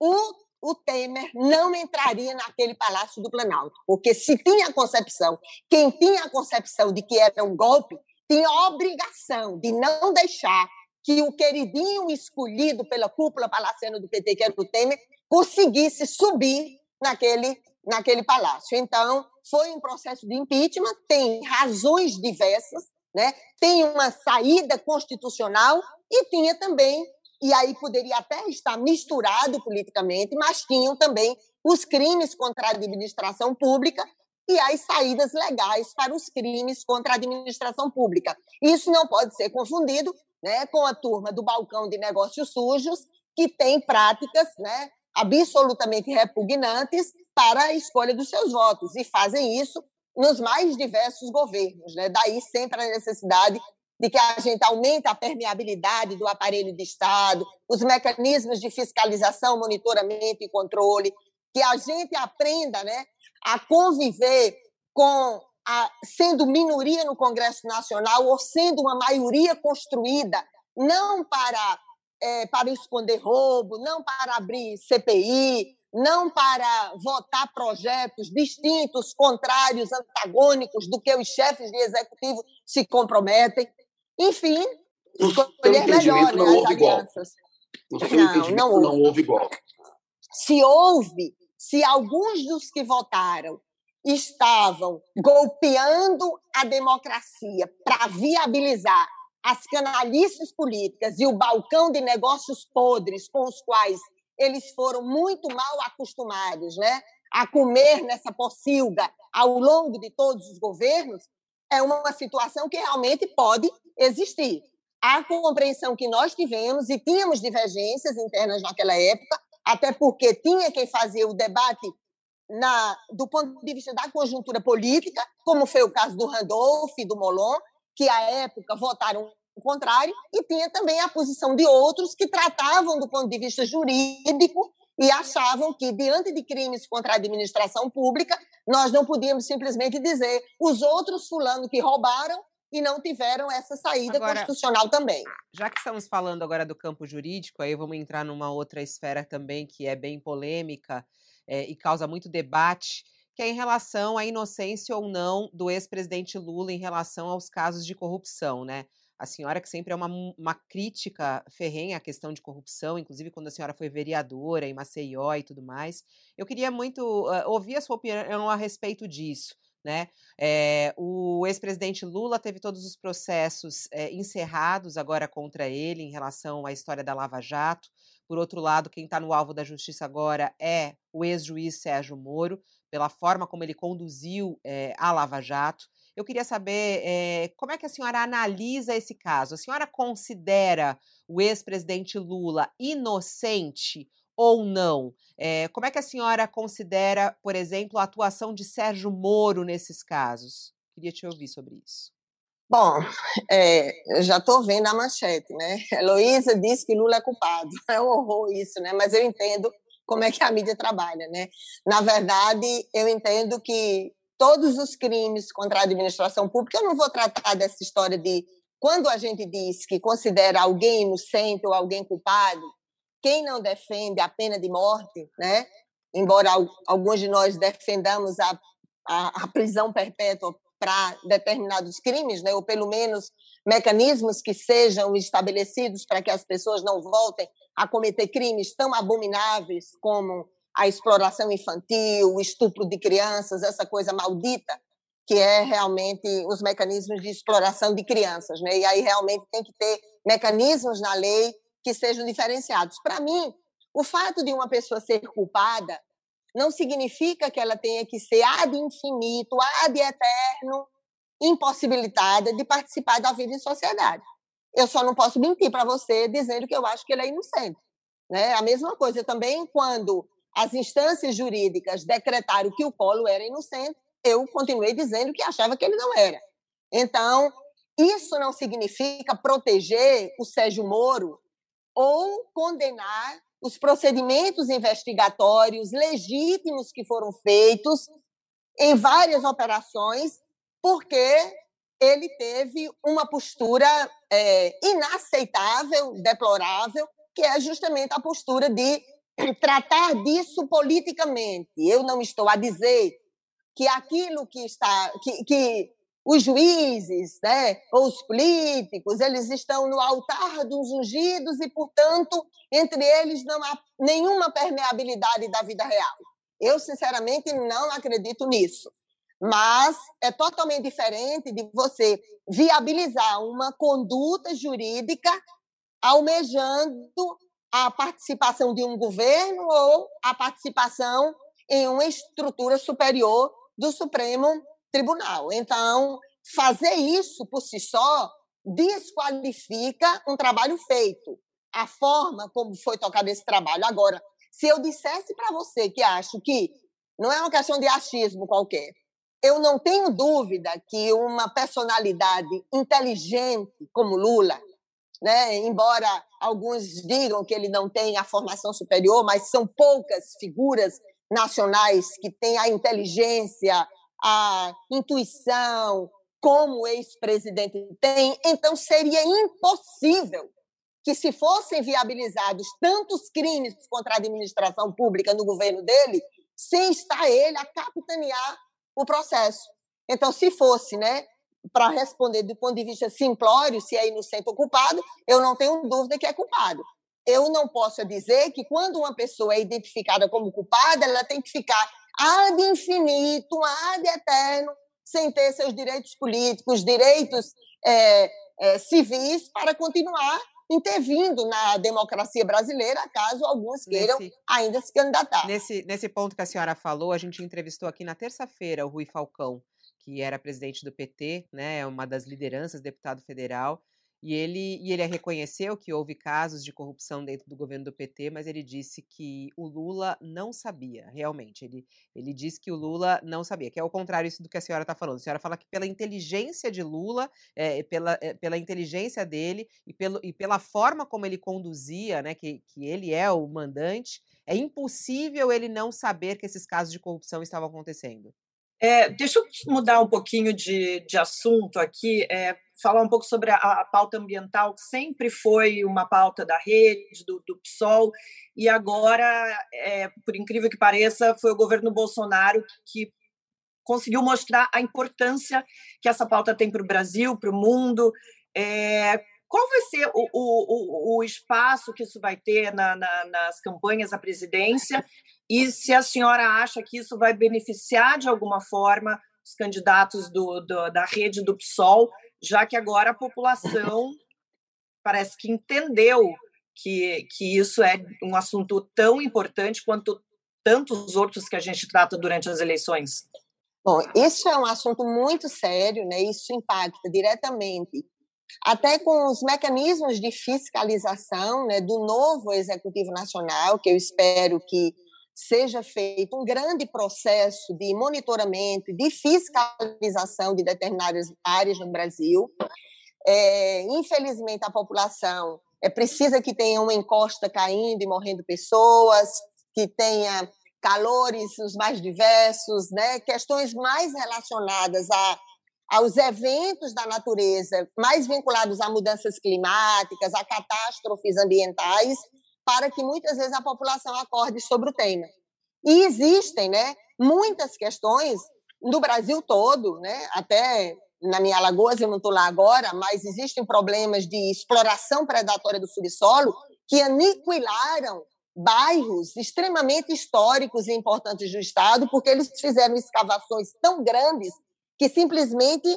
o o Temer não entraria naquele Palácio do Planalto, porque se tinha a concepção, quem tinha a concepção de que era um golpe, tinha a obrigação de não deixar que o queridinho escolhido pela cúpula palaciana do PT, que era o Temer, conseguisse subir naquele, naquele palácio. Então, foi um processo de impeachment, tem razões diversas, né? tem uma saída constitucional e tinha também, e aí poderia até estar misturado politicamente, mas tinham também os crimes contra a administração pública e as saídas legais para os crimes contra a administração pública. Isso não pode ser confundido né, com a turma do balcão de negócios sujos, que tem práticas né, absolutamente repugnantes para a escolha dos seus votos, e fazem isso nos mais diversos governos. Né? Daí sempre a necessidade de que a gente aumente a permeabilidade do aparelho de Estado, os mecanismos de fiscalização, monitoramento e controle, que a gente aprenda né, a conviver com a, sendo minoria no Congresso Nacional ou sendo uma maioria construída não para é, para esconder roubo, não para abrir CPI, não para votar projetos distintos, contrários, antagônicos do que os chefes de executivo se comprometem. Enfim, escolher melhor né, as alianças. No seu não, não houve. não houve igual. Se houve, se alguns dos que votaram estavam golpeando a democracia para viabilizar as canalices políticas e o balcão de negócios podres com os quais eles foram muito mal acostumados né, a comer nessa pocilga ao longo de todos os governos, é uma situação que realmente pode existir. A compreensão que nós tivemos, e tínhamos divergências internas naquela época, até porque tinha quem fazia o debate na, do ponto de vista da conjuntura política, como foi o caso do Randolph e do Molon, que à época votaram o contrário, e tinha também a posição de outros que tratavam do ponto de vista jurídico e achavam que, diante de crimes contra a administração pública, nós não podíamos simplesmente dizer os outros fulano que roubaram e não tiveram essa saída agora, constitucional também. Já que estamos falando agora do campo jurídico, aí vamos entrar numa outra esfera também que é bem polêmica é, e causa muito debate, que é em relação à inocência ou não do ex-presidente Lula em relação aos casos de corrupção, né? A senhora que sempre é uma, uma crítica ferrenha à questão de corrupção, inclusive quando a senhora foi vereadora em Maceió e tudo mais. Eu queria muito uh, ouvir a sua opinião a respeito disso. Né? É, o ex-presidente Lula teve todos os processos é, encerrados agora contra ele em relação à história da Lava Jato. Por outro lado, quem está no alvo da justiça agora é o ex-juiz Sérgio Moro, pela forma como ele conduziu é, a Lava Jato. Eu queria saber é, como é que a senhora analisa esse caso. A senhora considera o ex-presidente Lula inocente ou não? É, como é que a senhora considera, por exemplo, a atuação de Sérgio Moro nesses casos? Queria te ouvir sobre isso. Bom, é, já estou vendo a manchete, né? Heloísa diz que Lula é culpado. É um horror isso, né? Mas eu entendo como é que a mídia trabalha, né? Na verdade, eu entendo que todos os crimes contra a administração pública, eu não vou tratar dessa história de quando a gente diz que considera alguém inocente ou alguém culpado, quem não defende a pena de morte, né? Embora alguns de nós defendamos a, a, a prisão perpétua para determinados crimes, né? ou pelo menos mecanismos que sejam estabelecidos para que as pessoas não voltem a cometer crimes tão abomináveis como a exploração infantil, o estupro de crianças, essa coisa maldita que é realmente os mecanismos de exploração de crianças, né? E aí realmente tem que ter mecanismos na lei que sejam diferenciados. Para mim, o fato de uma pessoa ser culpada não significa que ela tenha que ser ad infinito, ad eterno, impossibilitada de participar da vida em sociedade. Eu só não posso mentir para você dizendo que eu acho que ele é inocente. Né? A mesma coisa também quando as instâncias jurídicas decretaram que o Polo era inocente, eu continuei dizendo que achava que ele não era. Então, isso não significa proteger o Sérgio Moro ou condenar os procedimentos investigatórios legítimos que foram feitos em várias operações, porque ele teve uma postura é, inaceitável, deplorável, que é justamente a postura de tratar disso politicamente. Eu não estou a dizer que aquilo que está, que, que os juízes, né, ou os políticos, eles estão no altar dos ungidos e, portanto, entre eles não há nenhuma permeabilidade da vida real. Eu, sinceramente, não acredito nisso. Mas é totalmente diferente de você viabilizar uma conduta jurídica almejando a participação de um governo ou a participação em uma estrutura superior do Supremo Tribunal. Então, fazer isso por si só desqualifica um trabalho feito. A forma como foi tocado esse trabalho. Agora, se eu dissesse para você que acho que não é uma questão de achismo qualquer, eu não tenho dúvida que uma personalidade inteligente como Lula, né, embora alguns digam que ele não tem a formação superior, mas são poucas figuras nacionais que têm a inteligência, a intuição, como o ex-presidente tem, então seria impossível que, se fossem viabilizados tantos crimes contra a administração pública no governo dele, sem estar ele a capitanear o processo. Então, se fosse, né, para responder do ponto de vista simplório, se é inocente ou culpado, eu não tenho dúvida que é culpado. Eu não posso dizer que quando uma pessoa é identificada como culpada, ela tem que ficar ad infinito, ad eterno, sem ter seus direitos políticos, direitos é, é, civis, para continuar intervindo na democracia brasileira, caso alguns queiram nesse, ainda se candidatar. Nesse, nesse ponto que a senhora falou, a gente entrevistou aqui na terça-feira o Rui Falcão, que era presidente do PT, né, uma das lideranças, deputado federal, e ele, e ele reconheceu que houve casos de corrupção dentro do governo do PT, mas ele disse que o Lula não sabia, realmente. Ele, ele disse que o Lula não sabia, que é o contrário isso do que a senhora está falando. A senhora fala que pela inteligência de Lula, é, pela, é, pela inteligência dele e, pelo, e pela forma como ele conduzia, né, que, que ele é o mandante, é impossível ele não saber que esses casos de corrupção estavam acontecendo. É, deixa eu mudar um pouquinho de, de assunto aqui, é, falar um pouco sobre a, a, pauta ambiental, que sempre foi uma pauta da rede, do, do PSOL, e agora, é, por incrível que pareça, foi o governo Bolsonaro que conseguiu mostrar a importância que essa pauta tem para o Brasil, para o mundo. Qual vai ser o, o, o, espaço que isso vai ter na, na, nas campanhas à presidência? E se a senhora acha que isso vai beneficiar de alguma forma os candidatos do, do, da rede do PSOL, já que agora a população parece que entendeu que, que isso é um assunto tão importante quanto tantos outros que a gente trata durante as eleições? Bom, isso é um assunto muito sério, né? Isso impacta diretamente até com os mecanismos de fiscalização né, do novo Executivo Nacional, que eu espero que seja feito um grande processo de monitoramento, de fiscalização de determinadas áreas no Brasil. É, infelizmente, a população é precisa que tenha uma encosta caindo e morrendo pessoas, que tenha calores os mais diversos, né? questões mais relacionadas a, aos eventos da natureza, mais vinculados a mudanças climáticas, a catástrofes ambientais, para que muitas vezes a população acorde sobre o tema. E existem, né, muitas questões no Brasil todo, né, até na minha Alagoas, eu não estou lá agora, mas existem problemas de exploração predatória do subsolo que aniquilaram bairros extremamente históricos e importantes do Estado, porque eles fizeram escavações tão grandes que simplesmente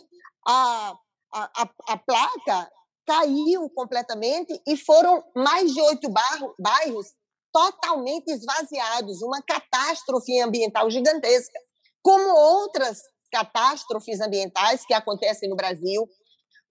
a, a, a placa caiu completamente e foram mais de oito bairros totalmente esvaziados, uma catástrofe ambiental gigantesca, como outras catástrofes ambientais que acontecem no Brasil,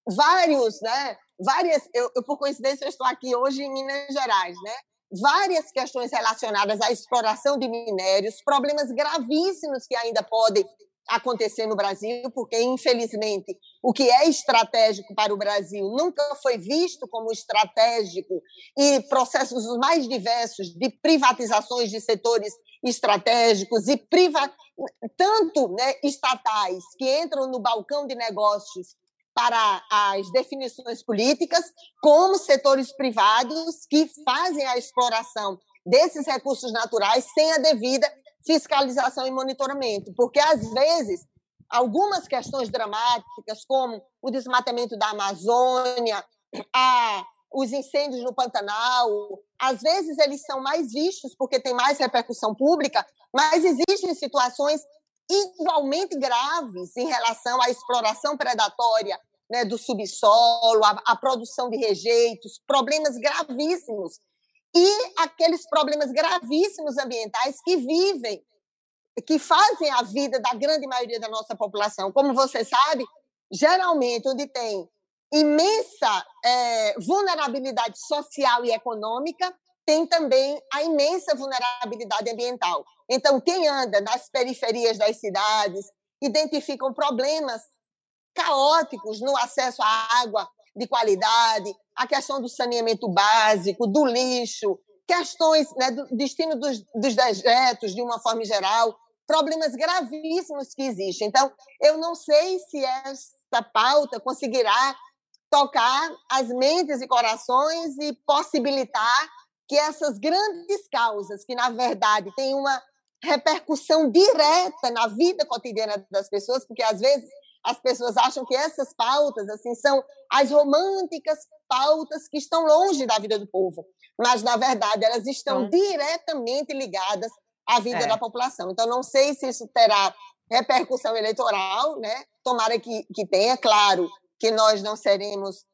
vários, né, várias, eu, eu por coincidência eu estou aqui hoje em Minas Gerais, né, várias questões relacionadas à exploração de minérios, problemas gravíssimos que ainda podem acontecer no Brasil, porque, infelizmente, o que é estratégico para o Brasil nunca foi visto como estratégico e processos mais diversos de privatizações de setores estratégicos e priva... tanto né, estatais que entram no balcão de negócios para as definições políticas, como setores privados que fazem a exploração desses recursos naturais sem a devida fiscalização e monitoramento, porque às vezes algumas questões dramáticas, como o desmatamento da Amazônia, a, os incêndios no Pantanal, às vezes eles são mais vistos porque tem mais repercussão pública, mas existem situações igualmente graves em relação à exploração predatória né, do subsolo, a produção de rejeitos, problemas gravíssimos. E aqueles problemas gravíssimos ambientais que vivem que fazem a vida da grande maioria da nossa população. Como você sabe, geralmente onde tem imensa é, vulnerabilidade social e econômica, tem também a imensa vulnerabilidade ambiental. Então, quem anda nas periferias das cidades identificam problemas caóticos no acesso à água de qualidade, a questão do saneamento básico, do lixo, questões né, do destino dos, dos dejetos de uma forma geral, problemas gravíssimos que existem. Então, eu não sei se esta pauta conseguirá tocar as mentes e corações e possibilitar que essas grandes causas, que na verdade têm uma repercussão direta na vida cotidiana das pessoas, porque às vezes as pessoas acham que essas pautas assim são as românticas pautas que estão longe da vida do povo, mas na verdade elas estão hum. diretamente ligadas a vida é. da população. Então, não sei se isso terá repercussão eleitoral, né? Tomara que, que tenha, claro, que nós não seremos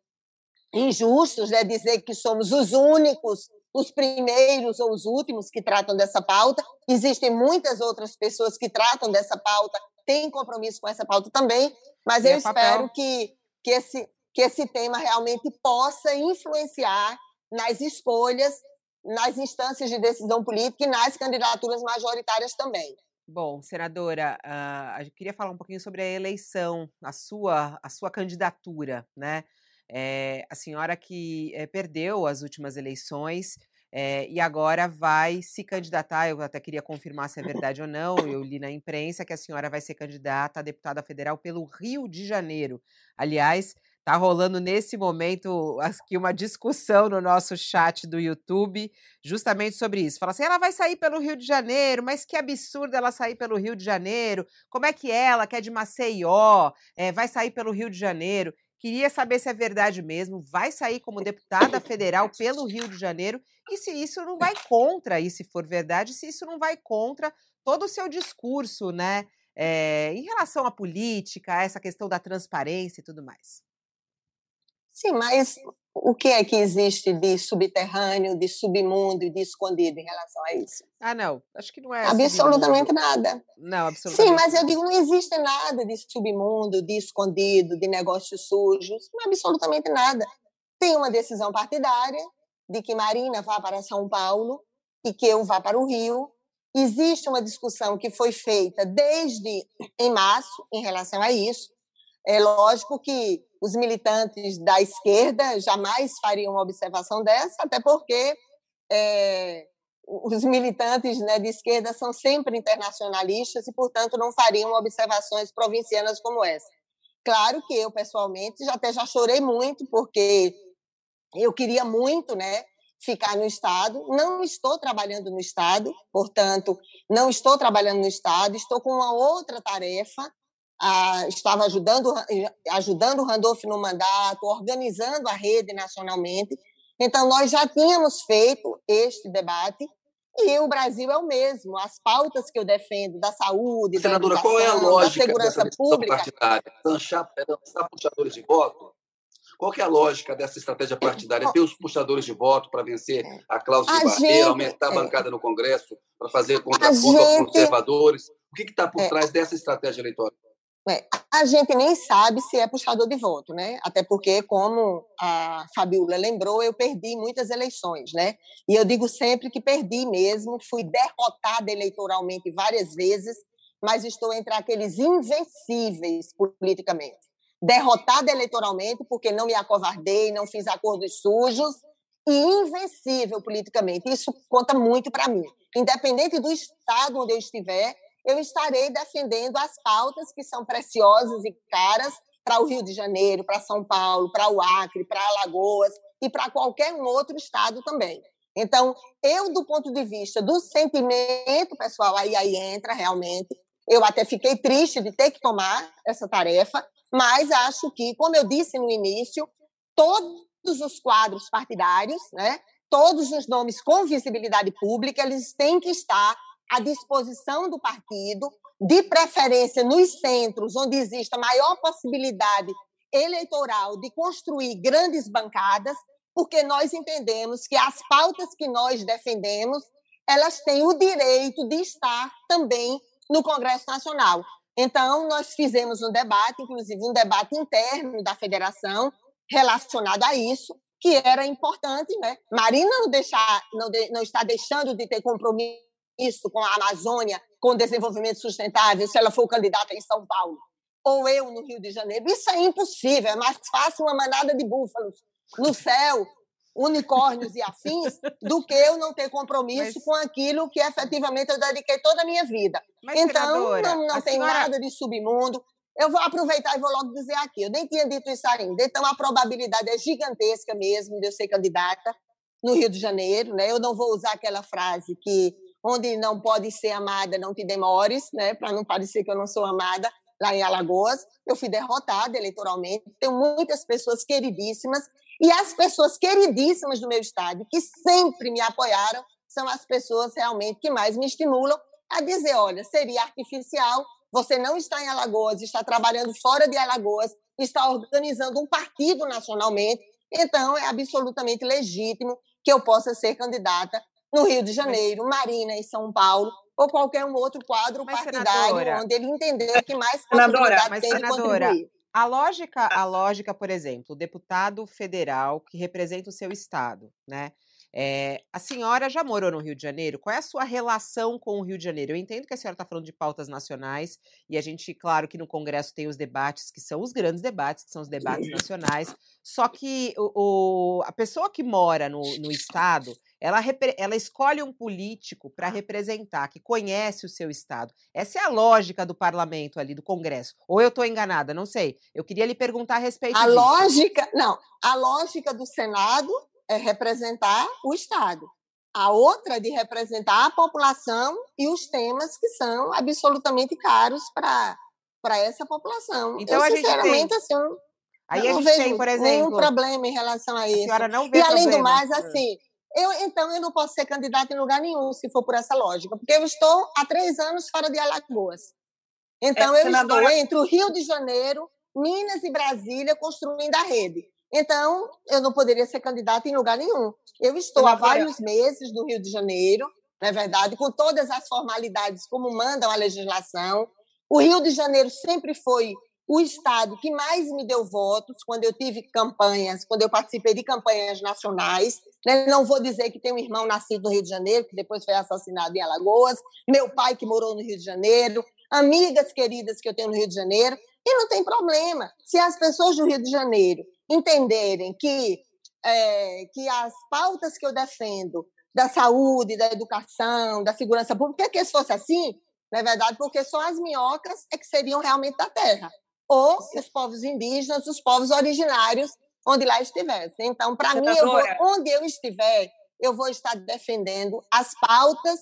injustos, né? Dizer que somos os únicos, os primeiros ou os últimos que tratam dessa pauta. Existem muitas outras pessoas que tratam dessa pauta, têm compromisso com essa pauta também, mas e eu espero que, que, esse, que esse tema realmente possa influenciar nas escolhas nas instâncias de decisão política e nas candidaturas majoritárias também. Bom, senadora, uh, eu queria falar um pouquinho sobre a eleição, a sua, a sua candidatura, né? É, a senhora que é, perdeu as últimas eleições é, e agora vai se candidatar. Eu até queria confirmar se é verdade ou não. Eu li na imprensa que a senhora vai ser candidata a deputada federal pelo Rio de Janeiro. Aliás, Tá rolando nesse momento aqui uma discussão no nosso chat do YouTube, justamente sobre isso. Fala assim: ela vai sair pelo Rio de Janeiro, mas que absurdo ela sair pelo Rio de Janeiro. Como é que ela, que é de Maceió, é, vai sair pelo Rio de Janeiro? Queria saber se é verdade mesmo. Vai sair como deputada federal pelo Rio de Janeiro e se isso não vai contra, e se for verdade, se isso não vai contra todo o seu discurso, né? É, em relação à política, essa questão da transparência e tudo mais. Sim, mas o que é que existe de subterrâneo, de submundo e de escondido em relação a isso? Ah, não. Acho que não é. Absolutamente submundo. nada. Não, absolutamente. Sim, mas eu digo, não existe nada de submundo, de escondido, de negócios sujos. Absolutamente nada. Tem uma decisão partidária de que Marina vá para São Paulo e que eu vá para o Rio. Existe uma discussão que foi feita desde em março em relação a isso. É lógico que os militantes da esquerda jamais fariam uma observação dessa, até porque é, os militantes né, de esquerda são sempre internacionalistas e, portanto, não fariam observações provincianas como essa. Claro que eu, pessoalmente, já até já chorei muito, porque eu queria muito né, ficar no Estado. Não estou trabalhando no Estado, portanto, não estou trabalhando no Estado, estou com uma outra tarefa, ah, estava ajudando, ajudando o Randolph no mandato, organizando a rede nacionalmente. Então, nós já tínhamos feito este debate e o Brasil é o mesmo. As pautas que eu defendo da saúde, Senadora, da qual é a lógica da segurança pública. partidária? Lançar, lançar puxadores de voto? Qual é a lógica dessa estratégia partidária? Ter os puxadores de voto para vencer é. a cláusula de barreira, aumentar a é. bancada no Congresso, para fazer contra gente... aos conservadores? O que está por é. trás dessa estratégia eleitoral? É, a gente nem sabe se é puxador de voto, né? Até porque, como a Fabiola lembrou, eu perdi muitas eleições, né? E eu digo sempre que perdi mesmo, fui derrotada eleitoralmente várias vezes, mas estou entre aqueles invencíveis politicamente. Derrotada eleitoralmente porque não me acovardei, não fiz acordos sujos e invencível politicamente. Isso conta muito para mim. Independente do estado onde eu estiver, eu estarei defendendo as pautas que são preciosas e caras para o Rio de Janeiro, para São Paulo, para o Acre, para Alagoas e para qualquer um outro estado também. Então, eu, do ponto de vista do sentimento pessoal, aí, aí entra realmente, Eu até fiquei triste de ter que tomar essa tarefa, mas acho que, como eu disse no início, todos os quadros partidários, né, todos os nomes com visibilidade pública, eles têm que estar à disposição do partido, de preferência nos centros, onde existe a maior possibilidade eleitoral de construir grandes bancadas, porque nós entendemos que as pautas que nós defendemos, elas têm o direito de estar também no Congresso Nacional. Então, nós fizemos um debate, inclusive um debate interno da federação relacionado a isso, que era importante, né? Marina não, deixar, não, de, não está deixando de ter compromisso com a Amazônia, com desenvolvimento sustentável, se ela for candidata em São Paulo, ou eu no Rio de Janeiro. Isso é impossível, é mais fácil uma manada de búfalos no céu, unicórnios e afins, do que eu não ter compromisso Mas... com aquilo que efetivamente eu dediquei toda a minha vida. Mas, então, não, não tem senhora... nada de submundo. Eu vou aproveitar e vou logo dizer aqui. Eu nem tinha dito isso ainda. Então, a probabilidade é gigantesca mesmo de eu ser candidata no Rio de Janeiro. Né? Eu não vou usar aquela frase que onde não pode ser amada, não te demores, né? para não parecer que eu não sou amada, lá em Alagoas. Eu fui derrotada eleitoralmente. Tenho muitas pessoas queridíssimas. E as pessoas queridíssimas do meu estado, que sempre me apoiaram, são as pessoas realmente que mais me estimulam a dizer: olha, seria artificial, você não está em Alagoas, está trabalhando fora de Alagoas, está organizando um partido nacionalmente, então é absolutamente legítimo que eu possa ser candidata no Rio de Janeiro, Marina em São Paulo, ou qualquer um outro quadro mas, partidário senadora, onde ele entender que mais possibilidade mas, tem senadora. A lógica, a lógica, por exemplo, o deputado federal que representa o seu estado, né? É, a senhora já morou no Rio de Janeiro? Qual é a sua relação com o Rio de Janeiro? Eu entendo que a senhora está falando de pautas nacionais e a gente, claro, que no Congresso tem os debates que são os grandes debates, que são os debates nacionais. Só que o, o a pessoa que mora no, no estado, ela, ela escolhe um político para representar, que conhece o seu estado. Essa é a lógica do parlamento ali, do Congresso. Ou eu estou enganada, não sei. Eu queria lhe perguntar a respeito a disso. lógica, não, a lógica do Senado é representar o Estado. A outra de representar a população e os temas que são absolutamente caros para para essa população. Então, eu, sinceramente, tem... assim, Aí a gente tem, por exemplo, nenhum problema em relação a isso. A senhora não vê e além problema. do mais, assim, eu, então eu não posso ser candidata em lugar nenhum se for por essa lógica, porque eu estou há três anos fora de Alagoas. Então é, eu senadora... estou entre o Rio de Janeiro, Minas e Brasília construindo a rede. Então, eu não poderia ser candidata em lugar nenhum. Eu estou há vários meses no Rio de Janeiro, na é verdade, com todas as formalidades como mandam a legislação. O Rio de Janeiro sempre foi o estado que mais me deu votos quando eu tive campanhas, quando eu participei de campanhas nacionais. Né? Não vou dizer que tem um irmão nascido no Rio de Janeiro, que depois foi assassinado em Alagoas, meu pai que morou no Rio de Janeiro, amigas queridas que eu tenho no Rio de Janeiro, e não tem problema. Se as pessoas do Rio de Janeiro entenderem que, é, que as pautas que eu defendo da saúde, da educação, da segurança pública, que se fosse assim, na é verdade, porque só as minhocas é que seriam realmente da terra, ou os povos indígenas, os povos originários, onde lá estivessem. Então, para mim, eu vou, onde eu estiver, eu vou estar defendendo as pautas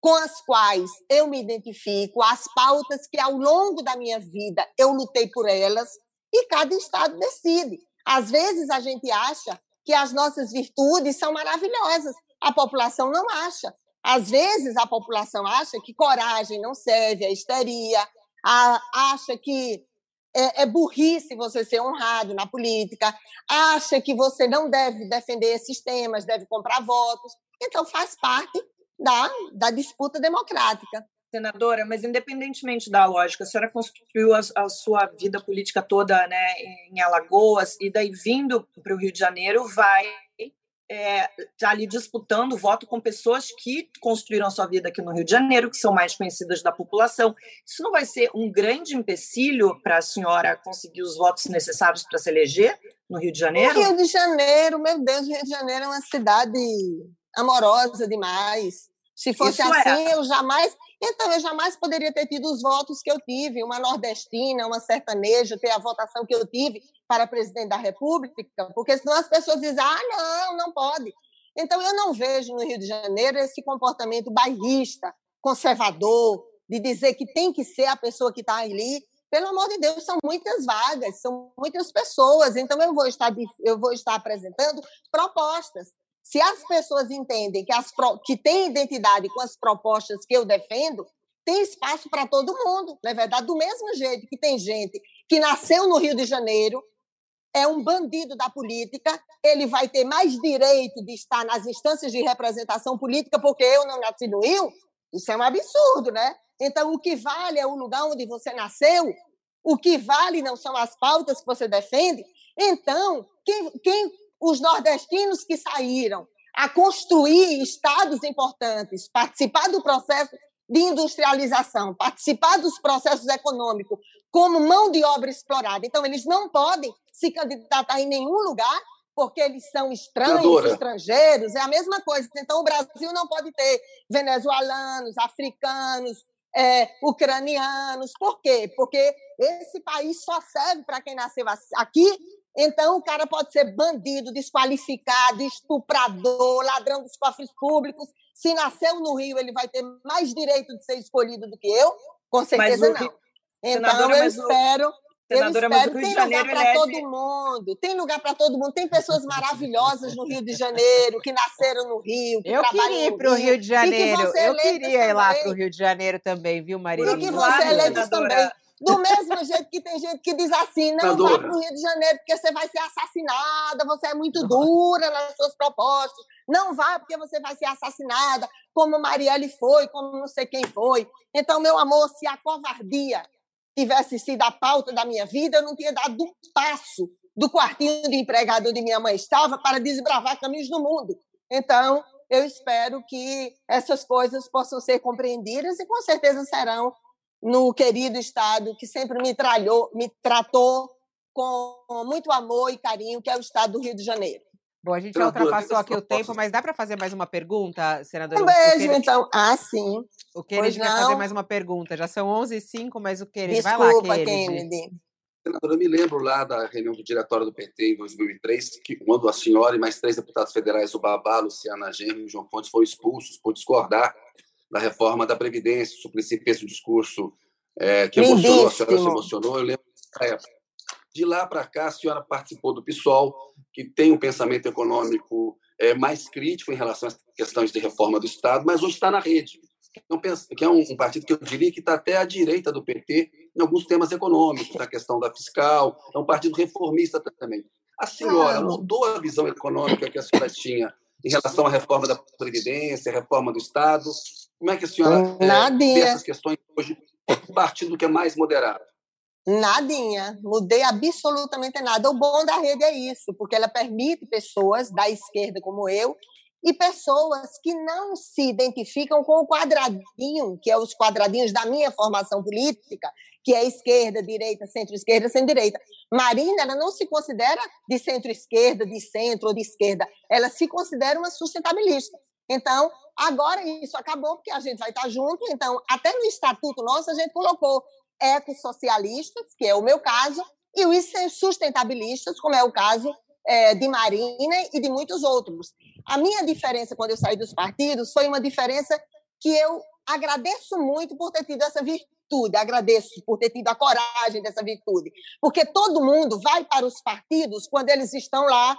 com as quais eu me identifico, as pautas que ao longo da minha vida eu lutei por elas, e cada estado decide. Às vezes a gente acha que as nossas virtudes são maravilhosas, a população não acha. Às vezes a população acha que coragem não serve, a histeria, a, acha que é, é, burrice você ser honrado na política, acha que você não deve defender esses temas, deve comprar votos. Então faz parte da, da disputa democrática senadora, mas independentemente da lógica, a senhora construiu a, a sua vida política toda né, em Alagoas e daí vindo para o Rio de Janeiro vai é, tá ali disputando voto com pessoas que construíram a sua vida aqui no Rio de Janeiro, que são mais conhecidas da população. Isso não vai ser um grande empecilho para a senhora conseguir os votos necessários para se eleger no Rio de Janeiro? O Rio de Janeiro, meu Deus, o Rio de Janeiro é uma cidade amorosa demais. Se fosse Isso assim, é. eu jamais. Então, eu jamais poderia ter tido os votos que eu tive, uma nordestina, uma sertaneja, ter a votação que eu tive para presidente da República, porque senão as pessoas dizem, ah, não, não pode. Então, eu não vejo no Rio de Janeiro esse comportamento bairrista, conservador, de dizer que tem que ser a pessoa que está ali. Pelo amor de Deus, são muitas vagas, são muitas pessoas. Então, eu vou estar, eu vou estar apresentando propostas. Se as pessoas entendem que, as, que tem identidade com as propostas que eu defendo, tem espaço para todo mundo, não é verdade? Do mesmo jeito que tem gente que nasceu no Rio de Janeiro, é um bandido da política, ele vai ter mais direito de estar nas instâncias de representação política porque eu não nasci no Rio? Isso é um absurdo, né? Então, o que vale é o lugar onde você nasceu, o que vale não são as pautas que você defende. Então, quem, quem os nordestinos que saíram a construir estados importantes, participar do processo de industrialização, participar dos processos econômicos como mão de obra explorada. Então, eles não podem se candidatar em nenhum lugar porque eles são estranhos, Adora. estrangeiros, é a mesma coisa. Então, o Brasil não pode ter venezuelanos, africanos, é, ucranianos. Por quê? Porque esse país só serve para quem nasceu aqui. Então, o cara pode ser bandido, desqualificado, estuprador, ladrão dos cofres públicos. Se nasceu no Rio, ele vai ter mais direito de ser escolhido do que eu? Com certeza não. Então, eu espero Senadora, eu espero, tem lugar para todo mundo. Tem lugar para todo mundo. Tem pessoas maravilhosas no Rio de Janeiro, que nasceram no Rio. eu queria ir para o Rio de Janeiro. Eu queria ir lá para o Rio de Janeiro também, viu, Maria? E que você eleitos também. Do mesmo jeito que tem gente que diz assim, não vá para o Rio de Janeiro porque você vai ser assassinada, você é muito dura nas suas propostas. Não vá porque você vai ser assassinada, como Marielle foi, como não sei quem foi. Então, meu amor, se a covardia tivesse sido a pauta da minha vida, eu não tinha dado um passo do quartinho de empregado onde minha mãe estava para desbravar caminhos do mundo. Então, eu espero que essas coisas possam ser compreendidas e com certeza serão no querido estado que sempre me, tralhou, me tratou com muito amor e carinho, que é o estado do Rio de Janeiro. Bom, a gente já ultrapassou aqui o tempo, mas dá para fazer mais uma pergunta, senadora? Um beijo, então. Ah, sim. O Kennedy quer fazer mais uma pergunta. Já são 11 h 05 mas o Kennedy... Desculpa, vai lá, Kennedy. Kennedy. Senadora, eu me lembro lá da reunião do diretório do PT em 2003, que quando a senhora e mais três deputados federais, o Babá, Luciana Genro e João Fontes, foram expulsos por discordar da reforma da Previdência. O Suplicy fez um discurso é, que emocionou, a senhora se emocionou. Eu lembro dessa época. De lá para cá, a senhora participou do PSOL, que tem um pensamento econômico é, mais crítico em relação às questões de reforma do Estado, mas hoje está na rede, que é um, um partido que eu diria que está até à direita do PT em alguns temas econômicos, na questão da fiscal, é um partido reformista também. A senhora mudou a visão econômica que a senhora tinha em relação à reforma da Previdência, à reforma do Estado? Como é que a senhora é, vê essas questões hoje, partido que é mais moderado? Nadinha, mudei absolutamente nada. O bom da rede é isso, porque ela permite pessoas da esquerda como eu e pessoas que não se identificam com o quadradinho, que é os quadradinhos da minha formação política, que é esquerda, direita, centro-esquerda, centro-direita. Marina, ela não se considera de centro-esquerda, de centro ou de esquerda, ela se considera uma sustentabilista. Então, agora isso acabou, porque a gente vai estar junto, então, até no estatuto nosso a gente colocou ecossocialistas, que é o meu caso, e os sustentabilistas, como é o caso é, de Marina e de muitos outros. A minha diferença quando eu saí dos partidos foi uma diferença que eu agradeço muito por ter tido essa virtude, agradeço por ter tido a coragem dessa virtude, porque todo mundo vai para os partidos quando eles estão lá,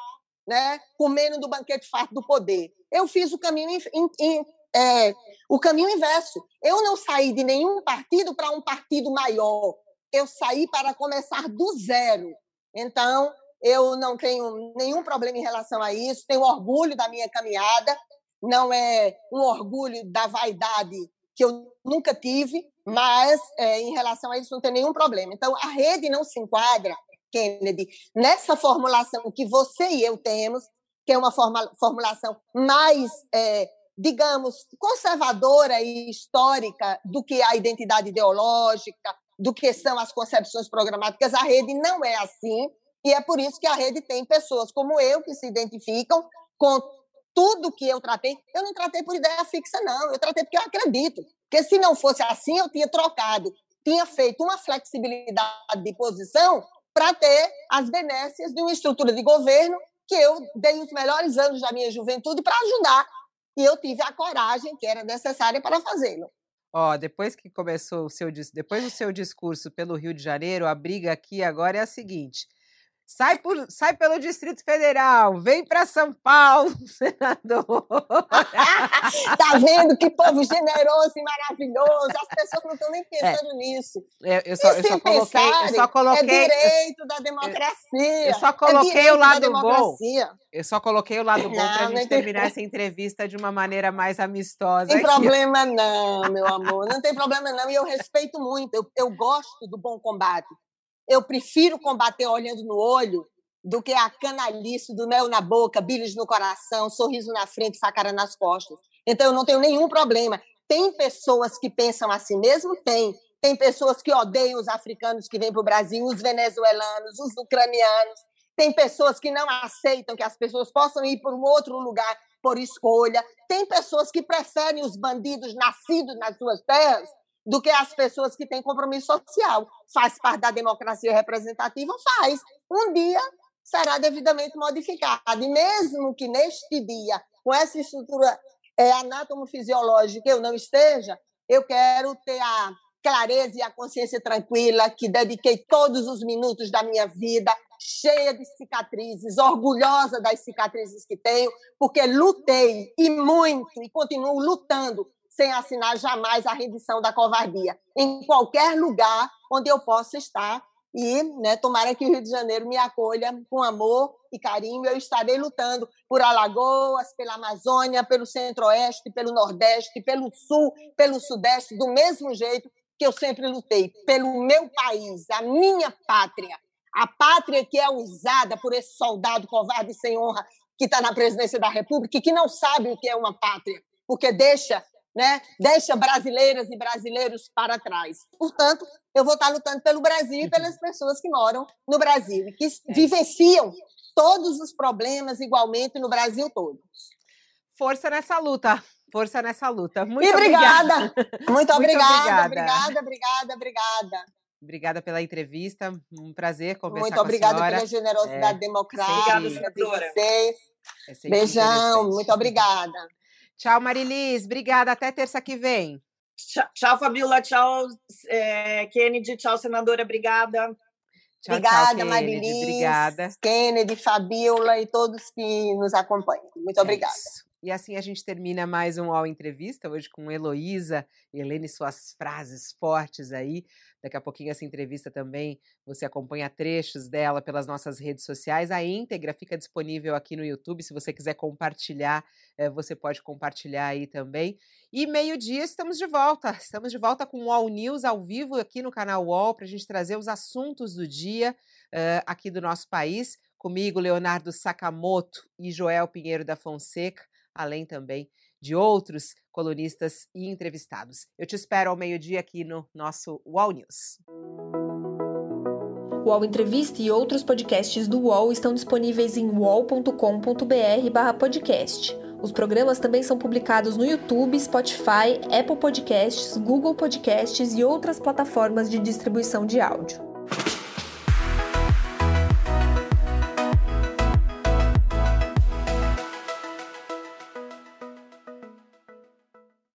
né, comendo do banquete farto do poder. Eu fiz o caminho in, in, é, o caminho inverso. Eu não saí de nenhum partido para um partido maior. Eu saí para começar do zero. Então, eu não tenho nenhum problema em relação a isso. Tenho orgulho da minha caminhada. Não é um orgulho da vaidade que eu nunca tive, mas é, em relação a isso não tem nenhum problema. Então, a rede não se enquadra, Kennedy, nessa formulação que você e eu temos, que é uma formulação mais é, digamos, conservadora e histórica do que a identidade ideológica, do que são as concepções programáticas. A rede não é assim, e é por isso que a rede tem pessoas como eu que se identificam com tudo que eu tratei. Eu não tratei por ideia fixa, não, eu tratei porque eu acredito. Porque se não fosse assim, eu tinha trocado, tinha feito uma flexibilidade de posição para ter as benécias de uma estrutura de governo que eu dei os melhores anos da minha juventude para ajudar e eu tive a coragem que era necessária para fazê-lo. Ó, depois que começou o seu depois do seu discurso pelo Rio de Janeiro, a briga aqui agora é a seguinte: Sai, por, sai pelo Distrito Federal, vem para São Paulo, senador. tá vendo que povo generoso e maravilhoso? As pessoas não estão nem é. pensando é. nisso. Eu, só, eu, só coloquei, eu só coloquei. É direito da democracia. Eu só é coloquei é o lado bom. Eu só coloquei o lado bom para a gente terminar essa entrevista de uma maneira mais amistosa. Não tem aqui. problema, não, meu amor. Não tem problema, não. E eu respeito muito. Eu, eu gosto do bom combate eu prefiro combater olhando no olho do que a canalice do mel na boca, bilhos no coração, sorriso na frente, sacara nas costas. Então, eu não tenho nenhum problema. Tem pessoas que pensam assim mesmo? Tem. Tem pessoas que odeiam os africanos que vêm para o Brasil, os venezuelanos, os ucranianos. Tem pessoas que não aceitam que as pessoas possam ir para um outro lugar por escolha. Tem pessoas que preferem os bandidos nascidos nas suas terras do que as pessoas que têm compromisso social. Faz parte da democracia representativa? Faz. Um dia será devidamente modificado. E mesmo que neste dia, com essa estrutura é, anatomo-fisiológica, eu não esteja, eu quero ter a clareza e a consciência tranquila que dediquei todos os minutos da minha vida cheia de cicatrizes, orgulhosa das cicatrizes que tenho, porque lutei e muito e continuo lutando sem assinar jamais a rendição da covardia, em qualquer lugar onde eu possa estar. E né, tomara que o Rio de Janeiro me acolha com amor e carinho. Eu estarei lutando por Alagoas, pela Amazônia, pelo Centro-Oeste, pelo Nordeste, pelo Sul, pelo Sudeste, do mesmo jeito que eu sempre lutei, pelo meu país, a minha pátria. A pátria que é usada por esse soldado covarde sem honra que está na presidência da República e que não sabe o que é uma pátria, porque deixa né, deixa brasileiras e brasileiros para trás. Portanto, eu vou estar lutando pelo Brasil e pelas pessoas que moram no Brasil e que é. vivenciam todos os problemas igualmente no Brasil todo. Força nessa luta. Força nessa luta. Muito e obrigada. obrigada. Muito obrigada, obrigada, obrigada, obrigada. Obrigada pela entrevista. Um prazer conversar Muito obrigada pela generosidade é. democrática obrigada, de vocês. É Beijão, muito obrigada. Tchau, Marilis. Obrigada. Até terça que vem. Tchau, tchau Fabiola. Tchau, é, Kennedy. Tchau, senadora. Obrigada. Tchau, obrigada, tchau, Marilis. Obrigada. Kennedy, Fabiola e todos que nos acompanham. Muito é obrigada. Isso. E assim a gente termina mais um All Entrevista, hoje com Heloísa, Helene, suas frases fortes aí. Daqui a pouquinho essa entrevista também, você acompanha trechos dela pelas nossas redes sociais. A íntegra fica disponível aqui no YouTube, se você quiser compartilhar, é, você pode compartilhar aí também. E meio-dia estamos de volta, estamos de volta com o All News ao vivo aqui no canal UOL, para a gente trazer os assuntos do dia uh, aqui do nosso país. Comigo, Leonardo Sakamoto e Joel Pinheiro da Fonseca além também de outros colunistas e entrevistados. Eu te espero ao meio-dia aqui no nosso UOL News. O UOL Entrevista e outros podcasts do UOL estão disponíveis em uol.com.br/podcast. Os programas também são publicados no YouTube, Spotify, Apple Podcasts, Google Podcasts e outras plataformas de distribuição de áudio.